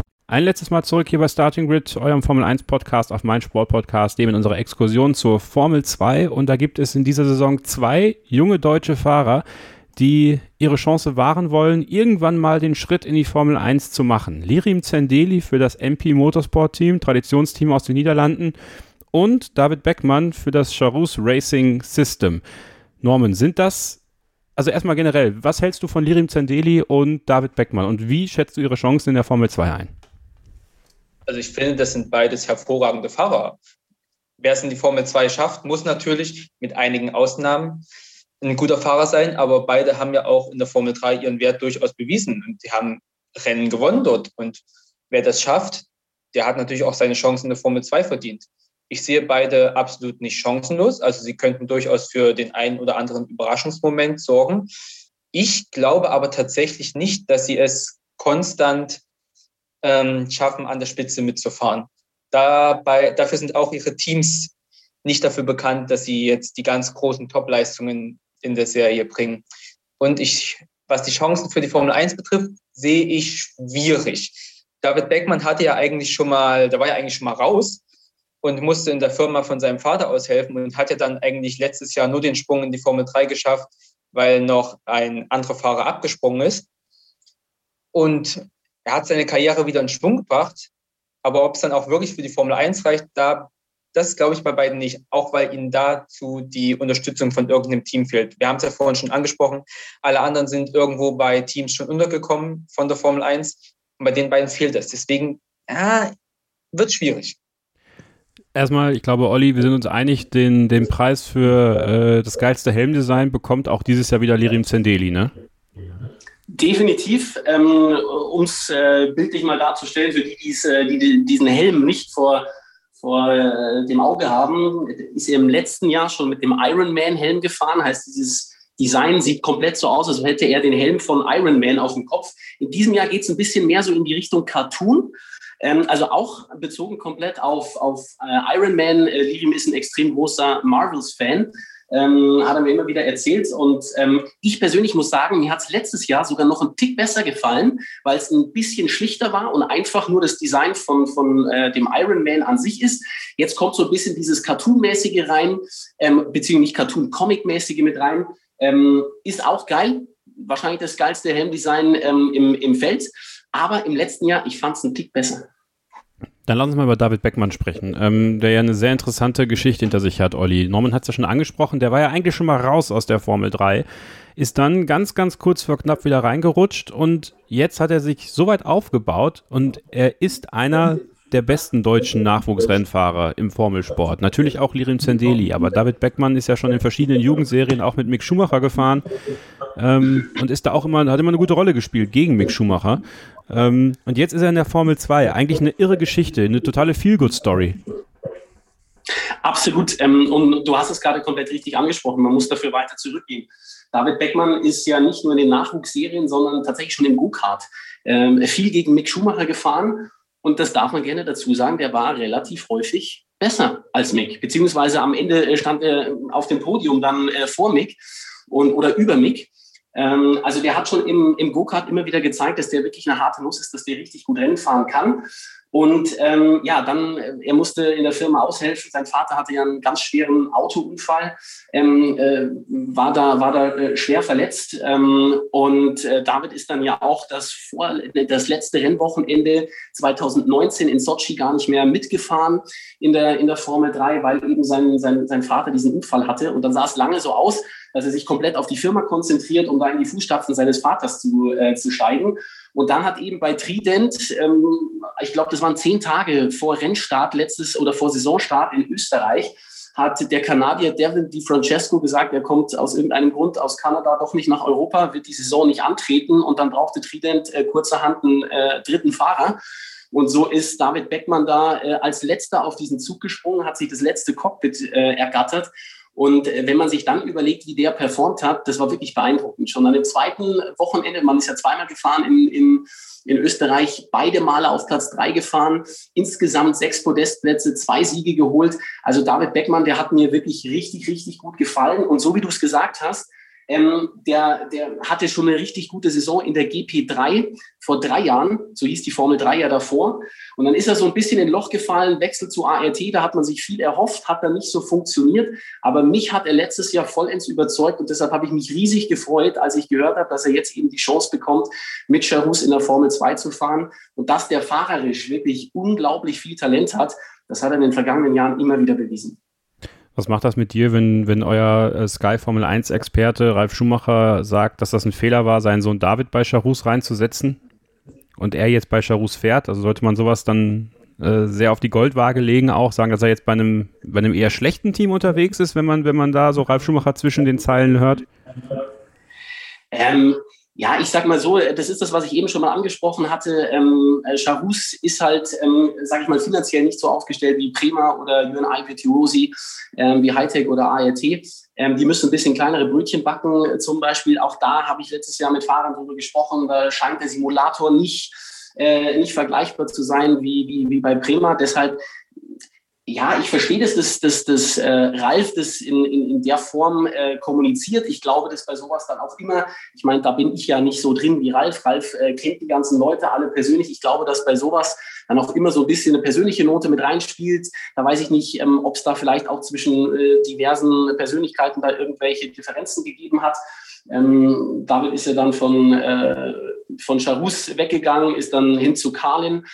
Speaker 4: Ein letztes Mal zurück hier bei Starting Grid, eurem Formel 1 Podcast auf mein Sportpodcast, dem in unserer Exkursion zur Formel 2. Und da gibt es in dieser Saison zwei junge deutsche Fahrer, die ihre Chance wahren wollen, irgendwann mal den Schritt in die Formel 1 zu machen. Lirim Zendeli für das MP Motorsport Team, Traditionsteam aus den Niederlanden und David Beckmann für das Charus Racing System. Norman, sind das, also erstmal generell, was hältst du von Lirim Zendeli und David Beckmann und wie schätzt du ihre Chancen in der Formel 2 ein?
Speaker 5: Also ich finde, das sind beides hervorragende Fahrer. Wer es in die Formel 2 schafft, muss natürlich mit einigen Ausnahmen ein guter Fahrer sein, aber beide haben ja auch in der Formel 3 ihren Wert durchaus bewiesen und die haben Rennen gewonnen dort. Und wer das schafft, der hat natürlich auch seine Chancen in der Formel 2 verdient. Ich sehe beide absolut nicht chancenlos. Also sie könnten durchaus für den einen oder anderen Überraschungsmoment sorgen. Ich glaube aber tatsächlich nicht, dass sie es konstant ähm, schaffen, an der Spitze mitzufahren. Dabei, dafür sind auch ihre Teams nicht dafür bekannt, dass sie jetzt die ganz großen Top-Leistungen in der Serie bringen. Und ich, was die Chancen für die Formel 1 betrifft, sehe ich schwierig. David Beckmann hatte ja eigentlich schon mal, da war ja eigentlich schon mal raus und musste in der Firma von seinem Vater aushelfen und hat ja dann eigentlich letztes Jahr nur den Sprung in die Formel 3 geschafft, weil noch ein anderer Fahrer abgesprungen ist. Und er hat seine Karriere wieder in Schwung gebracht. Aber ob es dann auch wirklich für die Formel 1 reicht, da das glaube ich bei beiden nicht, auch weil ihnen dazu die Unterstützung von irgendeinem Team fehlt. Wir haben es ja vorhin schon angesprochen, alle anderen sind irgendwo bei Teams schon untergekommen von der Formel 1 und bei den beiden fehlt es. Deswegen ja, wird schwierig.
Speaker 4: Erstmal, ich glaube, Olli, wir sind uns einig, den, den Preis für äh, das geilste Helmdesign bekommt auch dieses Jahr wieder Lirim Zendeli, ne?
Speaker 6: Definitiv, ähm, um es äh, bildlich mal darzustellen, für die, äh, die diesen Helm nicht vor vor äh, dem Auge haben, ist er im letzten Jahr schon mit dem Ironman-Helm gefahren. Heißt, dieses Design sieht komplett so aus, als hätte er den Helm von Ironman auf dem Kopf. In diesem Jahr geht es ein bisschen mehr so in die Richtung Cartoon. Ähm, also auch bezogen komplett auf, auf äh, Iron Man. Äh, Lirim ist ein extrem großer Marvels-Fan ähm, hat er mir immer wieder erzählt. Und ähm, ich persönlich muss sagen, mir hat es letztes Jahr sogar noch ein Tick besser gefallen, weil es ein bisschen schlichter war und einfach nur das Design von, von äh, dem Iron Man an sich ist. Jetzt kommt so ein bisschen dieses Cartoon-mäßige rein, ähm, beziehungsweise Cartoon-Comic-mäßige mit rein. Ähm, ist auch geil. Wahrscheinlich das geilste Helmdesign ähm, im, im Feld. Aber im letzten Jahr, ich fand es einen Tick besser.
Speaker 4: Dann lass uns mal über David Beckmann sprechen, ähm, der ja eine sehr interessante Geschichte hinter sich hat, Olli. Norman hat es ja schon angesprochen, der war ja eigentlich schon mal raus aus der Formel 3, ist dann ganz, ganz kurz vor knapp wieder reingerutscht und jetzt hat er sich so weit aufgebaut und er ist einer der besten deutschen Nachwuchsrennfahrer im Formelsport. Natürlich auch Lirim Zendeli, aber David Beckmann ist ja schon in verschiedenen Jugendserien auch mit Mick Schumacher gefahren ähm, und ist da auch immer, hat immer eine gute Rolle gespielt gegen Mick Schumacher. Ähm, und jetzt ist er in der Formel 2. Eigentlich eine irre Geschichte, eine totale Feel-Good-Story.
Speaker 6: Absolut. Ähm, und du hast es gerade komplett richtig angesprochen. Man muss dafür weiter zurückgehen. David Beckmann ist ja nicht nur in den Nachwuchsserien, sondern tatsächlich schon im Go-Kart. Ähm, viel gegen Mick Schumacher gefahren und das darf man gerne dazu sagen, der war relativ häufig besser als Mick. Beziehungsweise am Ende äh, stand er auf dem Podium dann äh, vor Mick und, oder über Mick. Ähm, also der hat schon im, im Go-Kart immer wieder gezeigt, dass der wirklich eine harte Nuss ist, dass der richtig gut Rennen fahren kann. Und ähm, ja, dann, äh, er musste in der Firma aushelfen. Sein Vater hatte ja einen ganz schweren Autounfall, ähm, äh, war da, war da äh, schwer verletzt. Ähm, und äh, David ist dann ja auch das, vor, das letzte Rennwochenende 2019 in Sochi gar nicht mehr mitgefahren in der, in der Formel 3, weil eben sein, sein, sein Vater diesen Unfall hatte. Und dann sah es lange so aus, dass er sich komplett auf die Firma konzentriert, um da in die Fußstapfen seines Vaters zu, äh, zu steigen. Und dann hat eben bei Trident, ähm, ich glaube, das waren zehn Tage vor Rennstart letztes oder vor Saisonstart in Österreich, hat der Kanadier Devin DiFrancesco gesagt, er kommt aus irgendeinem Grund aus Kanada doch nicht nach Europa, wird die Saison nicht antreten und dann brauchte Trident äh, kurzerhand einen äh, dritten Fahrer. Und so ist David Beckmann da äh, als letzter auf diesen Zug gesprungen, hat sich das letzte Cockpit äh, ergattert und äh, wenn man sich dann überlegt, wie der performt hat, das war wirklich beeindruckend. Schon an dem zweiten Wochenende, man ist ja zweimal gefahren in, in, in Österreich, beide Male auf Platz drei gefahren, insgesamt sechs Podestplätze, zwei Siege geholt. Also David Beckmann, der hat mir wirklich richtig, richtig gut gefallen. Und so wie du es gesagt hast, ähm, der, der hatte schon eine richtig gute Saison in der GP3 vor drei Jahren. So hieß die Formel 3 ja davor. Und dann ist er so ein bisschen in Loch gefallen, Wechsel zu ART. Da hat man sich viel erhofft, hat dann nicht so funktioniert. Aber mich hat er letztes Jahr vollends überzeugt und deshalb habe ich mich riesig gefreut, als ich gehört habe, dass er jetzt eben die Chance bekommt, mit Charus in der Formel 2 zu fahren und dass der fahrerisch wirklich unglaublich viel Talent hat. Das hat er in den vergangenen Jahren immer wieder bewiesen.
Speaker 4: Was macht das mit dir, wenn, wenn euer äh, Sky Formel 1 Experte Ralf Schumacher sagt, dass das ein Fehler war, seinen Sohn David bei Charus reinzusetzen und er jetzt bei Charus fährt? Also sollte man sowas dann äh, sehr auf die Goldwaage legen, auch sagen, dass er jetzt bei einem, bei einem eher schlechten Team unterwegs ist, wenn man, wenn man da so Ralf Schumacher zwischen den Zeilen hört?
Speaker 6: Ähm, ja, ich sag mal so, das ist das, was ich eben schon mal angesprochen hatte. Ähm, äh, Charus ist halt, ähm, sage ich mal, finanziell nicht so aufgestellt wie Prima oder UNI Virtuosi, ähm, wie Hightech oder ART. Ähm, die müssen ein bisschen kleinere Brötchen backen äh, zum Beispiel. Auch da habe ich letztes Jahr mit Fahrern darüber gesprochen. Da scheint der Simulator nicht, äh, nicht vergleichbar zu sein wie, wie, wie bei Prima. Deshalb ja, ich verstehe das, dass, dass, dass äh, Ralf das in, in, in der Form äh, kommuniziert. Ich glaube, dass bei sowas dann auch immer, ich meine, da bin ich ja nicht so drin wie Ralf. Ralf äh, kennt die ganzen Leute alle persönlich. Ich glaube, dass bei sowas dann auch immer so ein bisschen eine persönliche Note mit reinspielt. Da weiß ich nicht, ähm, ob es da vielleicht auch zwischen äh, diversen Persönlichkeiten da irgendwelche Differenzen gegeben hat. Ähm, David ist ja dann von, äh, von Charus weggegangen, ist dann hin zu Karlin.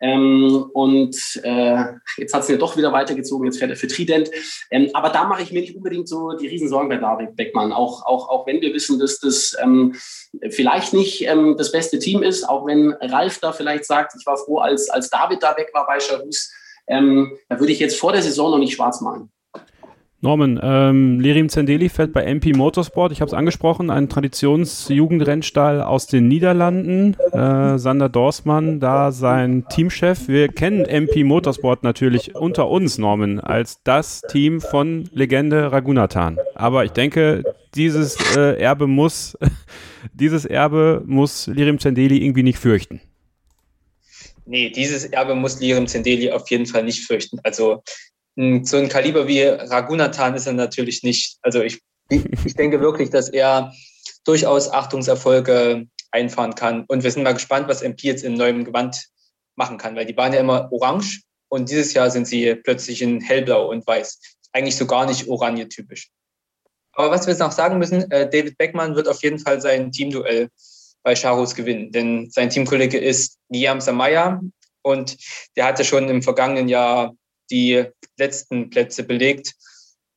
Speaker 6: Ähm, und äh, jetzt hat es ja doch wieder weitergezogen, jetzt fährt er für Trident. Ähm, aber da mache ich mir nicht unbedingt so die Riesensorgen bei David Beckmann, auch, auch, auch wenn wir wissen, dass das ähm, vielleicht nicht ähm, das beste Team ist, auch wenn Ralf da vielleicht sagt, ich war froh, als, als David da weg war bei Charus, ähm, da würde ich jetzt vor der Saison noch nicht schwarz malen.
Speaker 4: Norman, ähm, Lirim Zendeli fährt bei MP Motorsport, ich habe es angesprochen, ein Traditionsjugendrennstall aus den Niederlanden. Äh, Sander Dorsmann, da sein Teamchef. Wir kennen MP Motorsport natürlich unter uns, Norman, als das Team von Legende Ragunathan. Aber ich denke, dieses äh, Erbe muss, [laughs] dieses Erbe muss Lirim Zendeli irgendwie nicht fürchten.
Speaker 5: Nee, dieses Erbe muss Lirim Zendeli auf jeden Fall nicht fürchten. Also so ein Kaliber wie Ragunathan ist er natürlich nicht. Also ich, ich denke wirklich, dass er durchaus Achtungserfolge einfahren kann. Und wir sind mal gespannt, was MP jetzt im neuen Gewand machen kann, weil die waren ja immer orange und dieses Jahr sind sie plötzlich in hellblau und weiß. Eigentlich so gar nicht oranje-typisch. Aber was wir jetzt noch sagen müssen, äh, David Beckmann wird auf jeden Fall sein Teamduell bei Charus gewinnen, denn sein Teamkollege ist Guillaume Samaya und der hatte schon im vergangenen Jahr die letzten Plätze belegt.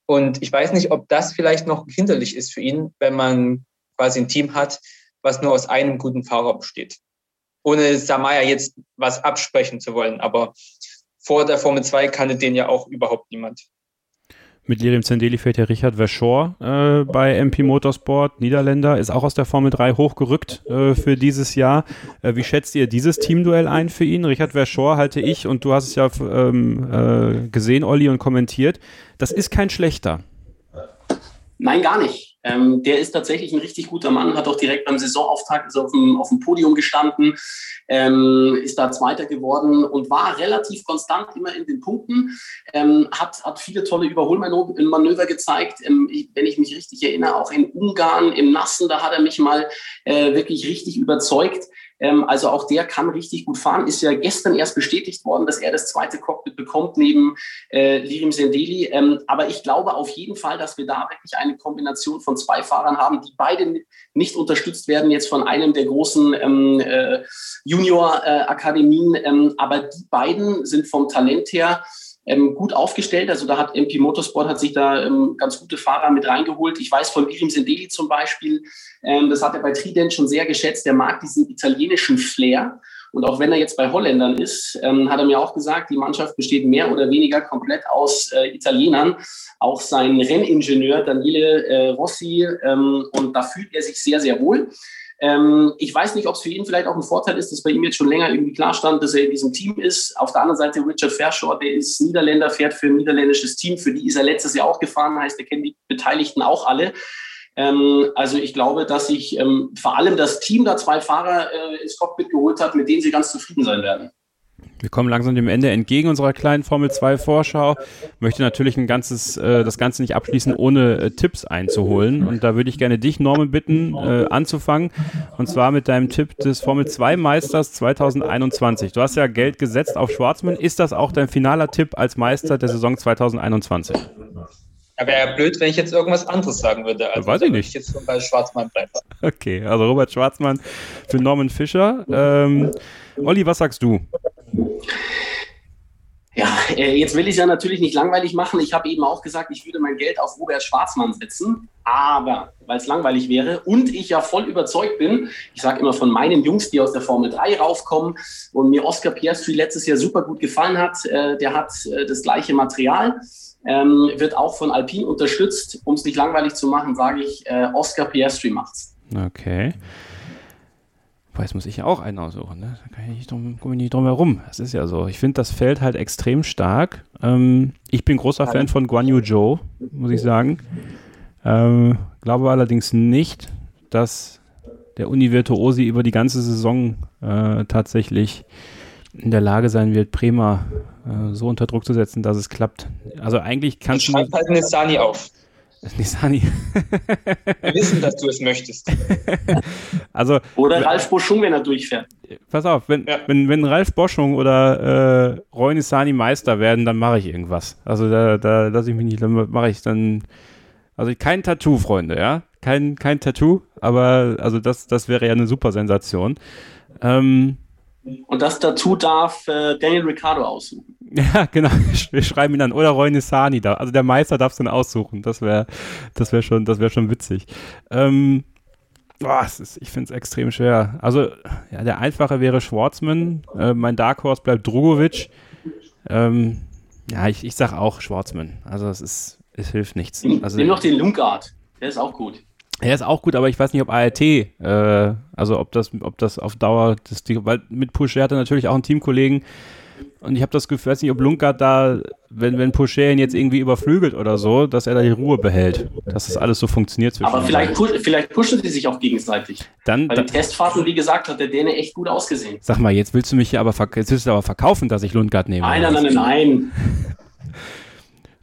Speaker 5: Und ich weiß nicht, ob das vielleicht noch hinderlich ist für ihn, wenn man quasi ein Team hat, was nur aus einem guten Fahrer besteht. Ohne Samaya jetzt was absprechen zu wollen, aber vor der Formel 2 kannte den ja auch überhaupt niemand.
Speaker 4: Mit Lirim Zendeli fährt ja Richard Verschor äh, bei MP Motorsport, Niederländer, ist auch aus der Formel 3 hochgerückt äh, für dieses Jahr. Äh, wie schätzt ihr dieses Teamduell ein für ihn? Richard Verschor halte ich, und du hast es ja ähm, äh, gesehen, Olli, und kommentiert, das ist kein schlechter.
Speaker 6: Nein, gar nicht. Ähm, der ist tatsächlich ein richtig guter Mann, hat auch direkt beim Saisonauftakt auf, dem, auf dem Podium gestanden, ähm, ist da Zweiter geworden und war relativ konstant immer in den Punkten, ähm, hat, hat viele tolle Überholmanöver gezeigt. Ähm, ich, wenn ich mich richtig erinnere, auch in Ungarn im Nassen, da hat er mich mal äh, wirklich richtig überzeugt. Ähm, also auch der kann richtig gut fahren. Ist ja gestern erst bestätigt worden, dass er das zweite Cockpit bekommt neben äh, Lirim Sendeli. Ähm, aber ich glaube auf jeden Fall, dass wir da wirklich eine Kombination von zwei Fahrern haben, die beide nicht unterstützt werden jetzt von einem der großen ähm, äh, Junior-Akademien. Äh, ähm, aber die beiden sind vom Talent her ähm, gut aufgestellt. Also da hat MP Motorsport hat sich da ähm, ganz gute Fahrer mit reingeholt. Ich weiß von Irim Sendeli zum Beispiel, ähm, das hat er bei Trident schon sehr geschätzt. Der mag diesen italienischen Flair. Und auch wenn er jetzt bei Holländern ist, ähm, hat er mir auch gesagt, die Mannschaft besteht mehr oder weniger komplett aus äh, Italienern. Auch sein Renningenieur Daniele äh, Rossi. Ähm, und da fühlt er sich sehr, sehr wohl. Ähm, ich weiß nicht, ob es für ihn vielleicht auch ein Vorteil ist, dass bei ihm jetzt schon länger irgendwie klar stand, dass er in diesem Team ist. Auf der anderen Seite Richard Fairshore, der ist Niederländer, fährt für ein niederländisches Team. Für die ist er letztes Jahr auch gefahren, heißt, er kennt die Beteiligten auch alle. Ähm, also ich glaube, dass sich ähm, vor allem das Team da zwei Fahrer äh, ins Cockpit geholt hat, mit denen sie ganz zufrieden sein werden.
Speaker 4: Wir kommen langsam dem Ende entgegen unserer kleinen Formel 2 Vorschau. Möchte natürlich ein ganzes, äh, das Ganze nicht abschließen, ohne äh, Tipps einzuholen. Und da würde ich gerne dich, Norman, bitten, äh, anzufangen. Und zwar mit deinem Tipp des Formel 2 Meisters 2021. Du hast ja Geld gesetzt auf Schwarzmann. Ist das auch dein finaler Tipp als Meister der Saison 2021?
Speaker 5: Ja, wäre ja blöd, wenn ich jetzt irgendwas anderes sagen würde.
Speaker 4: Also, Weiß ich nicht.
Speaker 5: Ich jetzt bei Schwarzmann bleibe.
Speaker 4: Okay, also Robert Schwarzmann für Norman Fischer. Ähm, Olli, was sagst du?
Speaker 6: Ja, äh, jetzt will ich es ja natürlich nicht langweilig machen. Ich habe eben auch gesagt, ich würde mein Geld auf Robert Schwarzmann setzen. Aber weil es langweilig wäre und ich ja voll überzeugt bin, ich sage immer von meinen Jungs, die aus der Formel 3 raufkommen und mir Oscar Piastri letztes Jahr super gut gefallen hat, äh, der hat äh, das gleiche Material, ähm, wird auch von Alpine unterstützt. Um es nicht langweilig zu machen, sage ich, Oscar Piastri macht's.
Speaker 4: Okay. Jetzt muss ich ja auch einen aussuchen, ne? Da kann ich nicht drum, komme ich nicht drum herum. Das ist ja so. Ich finde das Feld halt extrem stark. Ähm, ich bin großer Fan von Guan Yu Zhou, muss ich sagen. Ähm, glaube allerdings nicht, dass der Uni-Virtuosi über die ganze Saison äh, tatsächlich in der Lage sein wird, Prema äh, so unter Druck zu setzen, dass es klappt. Also eigentlich kannst du.
Speaker 5: Schreib halt eine Sani auf. [laughs]
Speaker 4: Nisani.
Speaker 5: Wir wissen, dass du es möchtest. [laughs]
Speaker 4: Also,
Speaker 6: oder Ralf Boschung, wenn er durchfährt.
Speaker 4: Pass auf, wenn, ja. wenn, wenn Ralf Boschung oder äh, Roy Nisani Meister werden, dann mache ich irgendwas. Also da, da lasse ich mich nicht, dann mache ich dann. Also kein Tattoo, Freunde, ja. Kein, kein Tattoo, aber also das, das wäre ja eine super Sensation. Ähm,
Speaker 6: und das dazu darf äh, Daniel Ricciardo aussuchen. [laughs]
Speaker 4: Ja, genau. Wir schreiben ihn dann. Oder Roy Nissani da. Also der Meister darf es dann aussuchen. Das wäre das wär schon, wär schon witzig. Ähm, boah, ist, ich finde es extrem schwer. Also, ja, der einfache wäre Schwarzman. Äh, mein Dark Horse bleibt Drogovic. Ähm, ja, ich, ich sag auch Schwarzman. Also es ist, es hilft nichts. Also,
Speaker 6: Nimm noch den Lungard. Der ist auch gut.
Speaker 4: Er ist auch gut, aber ich weiß nicht, ob ART, äh, also ob das, ob das auf Dauer, das, weil mit Pusher hat er natürlich auch einen Teamkollegen und ich habe das Gefühl, weiß nicht, ob Lunkert da, wenn, wenn Pusher ihn jetzt irgendwie überflügelt oder so, dass er da die Ruhe behält, dass das alles so funktioniert
Speaker 6: zwischen Aber vielleicht, pu vielleicht pushen sie sich auch gegenseitig.
Speaker 4: Dann,
Speaker 6: Bei den Testfahrten, wie gesagt, hat der Däne echt gut ausgesehen.
Speaker 4: Sag mal, jetzt willst du mich hier aber, jetzt willst du aber verkaufen, dass ich Lundgard nehme.
Speaker 6: Nein, nein, nein, nein.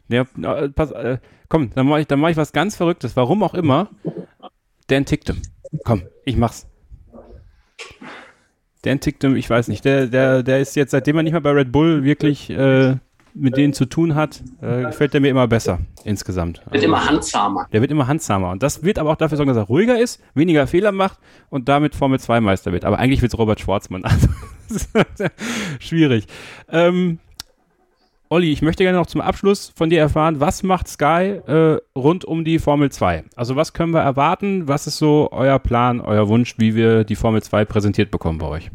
Speaker 6: [laughs]
Speaker 4: ja, pass, äh, komm, dann mache ich, mach ich was ganz Verrücktes. Warum auch immer. Dan Ticktem. Komm, ich mach's. Dan Ticktem, ich weiß nicht, der, der, der ist jetzt, seitdem er nicht mehr bei Red Bull wirklich äh, mit denen zu tun hat, äh, gefällt er mir immer besser insgesamt.
Speaker 6: Wird also, immer handsamer.
Speaker 4: Der wird immer handsamer. Und das wird aber auch dafür sorgen, dass er ruhiger ist, weniger Fehler macht und damit Formel 2 Meister wird. Aber eigentlich wird es Robert Schwarzmann. [laughs] Also, [laughs] schwierig. Ähm, Olli, ich möchte gerne noch zum Abschluss von dir erfahren, was macht Sky äh, rund um die Formel 2? Also was können wir erwarten? Was ist so euer Plan, euer Wunsch, wie wir die Formel 2 präsentiert bekommen bei euch?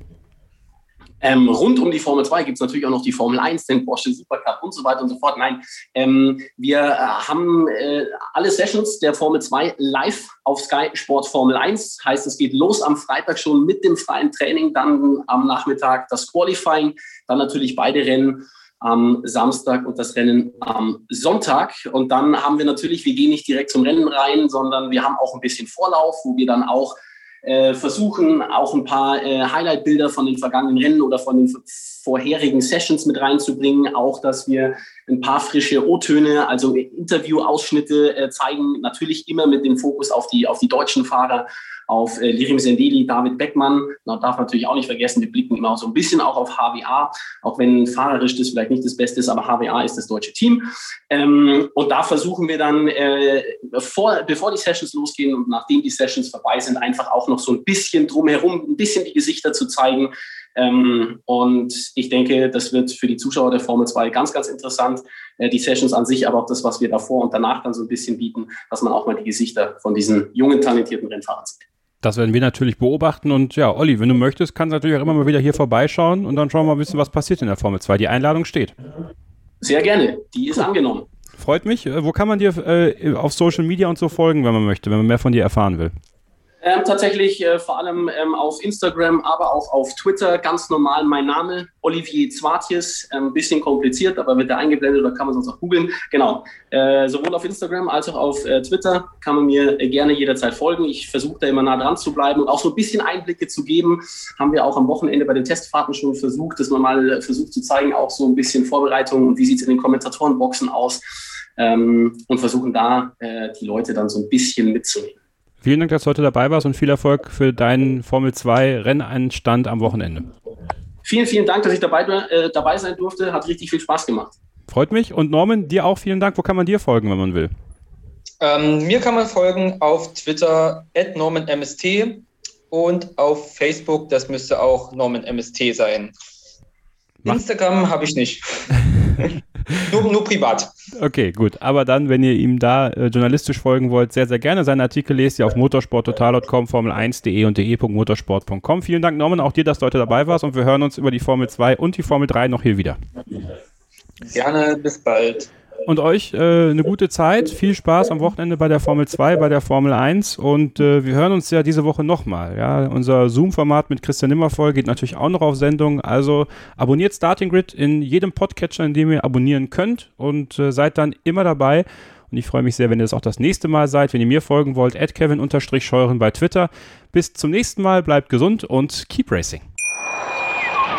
Speaker 6: Ähm, rund um die Formel 2 gibt es natürlich auch noch die Formel 1, den Porsche Supercup und so weiter und so fort. Nein, ähm, wir äh, haben äh, alle Sessions der Formel 2 live auf Sky Sport Formel 1. Heißt, es geht los am Freitag schon mit dem freien Training, dann am Nachmittag das Qualifying, dann natürlich beide Rennen am Samstag und das Rennen am Sonntag. Und dann haben wir natürlich, wir gehen nicht direkt zum Rennen rein, sondern wir haben auch ein bisschen Vorlauf, wo wir dann auch äh, versuchen, auch ein paar äh, Highlight-Bilder von den vergangenen Rennen oder von den vorherigen Sessions mit reinzubringen. Auch, dass wir ein paar frische O-Töne, also Interview-Ausschnitte äh, zeigen. Natürlich immer mit dem Fokus auf die, auf die deutschen Fahrer auf äh, Lirim Sendeli, David Beckmann. Man darf natürlich auch nicht vergessen, wir blicken immer so ein bisschen auch auf HWA, auch wenn fahrerisch das vielleicht nicht das Beste ist, aber HWA ist das deutsche Team. Ähm, und da versuchen wir dann, äh, vor, bevor die Sessions losgehen und nachdem die Sessions vorbei sind, einfach auch noch so ein bisschen drumherum, ein bisschen die Gesichter zu zeigen. Ähm, und ich denke, das wird für die Zuschauer der Formel 2 ganz, ganz interessant. Äh, die Sessions an sich, aber auch das, was wir davor und danach dann so ein bisschen bieten, dass man auch mal die Gesichter von diesen jungen, talentierten Rennfahrern sieht.
Speaker 4: Das werden wir natürlich beobachten und ja, Olli, wenn du möchtest, kannst du natürlich auch immer mal wieder hier vorbeischauen und dann schauen wir mal ein bisschen, was passiert in der Formel 2. Die Einladung steht.
Speaker 6: Sehr gerne, die ist cool. angenommen.
Speaker 4: Freut mich. Äh, wo kann man dir äh, auf Social Media und so folgen, wenn man möchte, wenn man mehr von dir erfahren will?
Speaker 6: Ähm, tatsächlich äh, vor allem ähm, auf Instagram, aber auch auf Twitter. Ganz normal mein Name, Olivier Zwartjes. Ein ähm, bisschen kompliziert, aber wird da eingeblendet oder kann man sonst auch googeln. Genau. Äh, sowohl auf Instagram als auch auf äh, Twitter kann man mir äh, gerne jederzeit folgen. Ich versuche da immer nah dran zu bleiben und auch so ein bisschen Einblicke zu geben. Haben wir auch am Wochenende bei den Testfahrten schon versucht, dass man mal äh, versucht zu zeigen, auch so ein bisschen Vorbereitung und wie sieht es in den Kommentatorenboxen aus. Ähm, und versuchen da äh, die Leute dann so ein bisschen mitzunehmen.
Speaker 4: Vielen Dank, dass du heute dabei warst und viel Erfolg für deinen Formel 2 Renneinstand am Wochenende.
Speaker 6: Vielen, vielen Dank, dass ich dabei, äh, dabei sein durfte. Hat richtig viel Spaß gemacht.
Speaker 4: Freut mich. Und Norman, dir auch vielen Dank. Wo kann man dir folgen, wenn man will?
Speaker 5: Ähm, mir kann man folgen auf Twitter NormanMST und auf Facebook, das müsste auch NormanMST sein. Mach. Instagram habe ich nicht. [laughs] nur, nur, privat.
Speaker 4: Okay, gut. Aber dann, wenn ihr ihm da äh, journalistisch folgen wollt, sehr, sehr gerne. Seine Artikel lest ihr auf motorsporttotal.com, formel1.de und de.motorsport.com. Vielen Dank, Norman, auch dir, dass du heute dabei warst und wir hören uns über die Formel 2 und die Formel 3 noch hier wieder.
Speaker 5: Gerne, bis bald
Speaker 4: und euch äh, eine gute Zeit. Viel Spaß am Wochenende bei der Formel 2, bei der Formel 1 und äh, wir hören uns ja diese Woche nochmal. Ja? Unser Zoom-Format mit Christian Nimmervoll geht natürlich auch noch auf Sendung. Also abonniert Starting Grid in jedem Podcatcher, in dem ihr abonnieren könnt und äh, seid dann immer dabei. Und ich freue mich sehr, wenn ihr das auch das nächste Mal seid. Wenn ihr mir folgen wollt, at Kevin-Scheuren bei Twitter. Bis zum nächsten Mal, bleibt gesund und keep racing.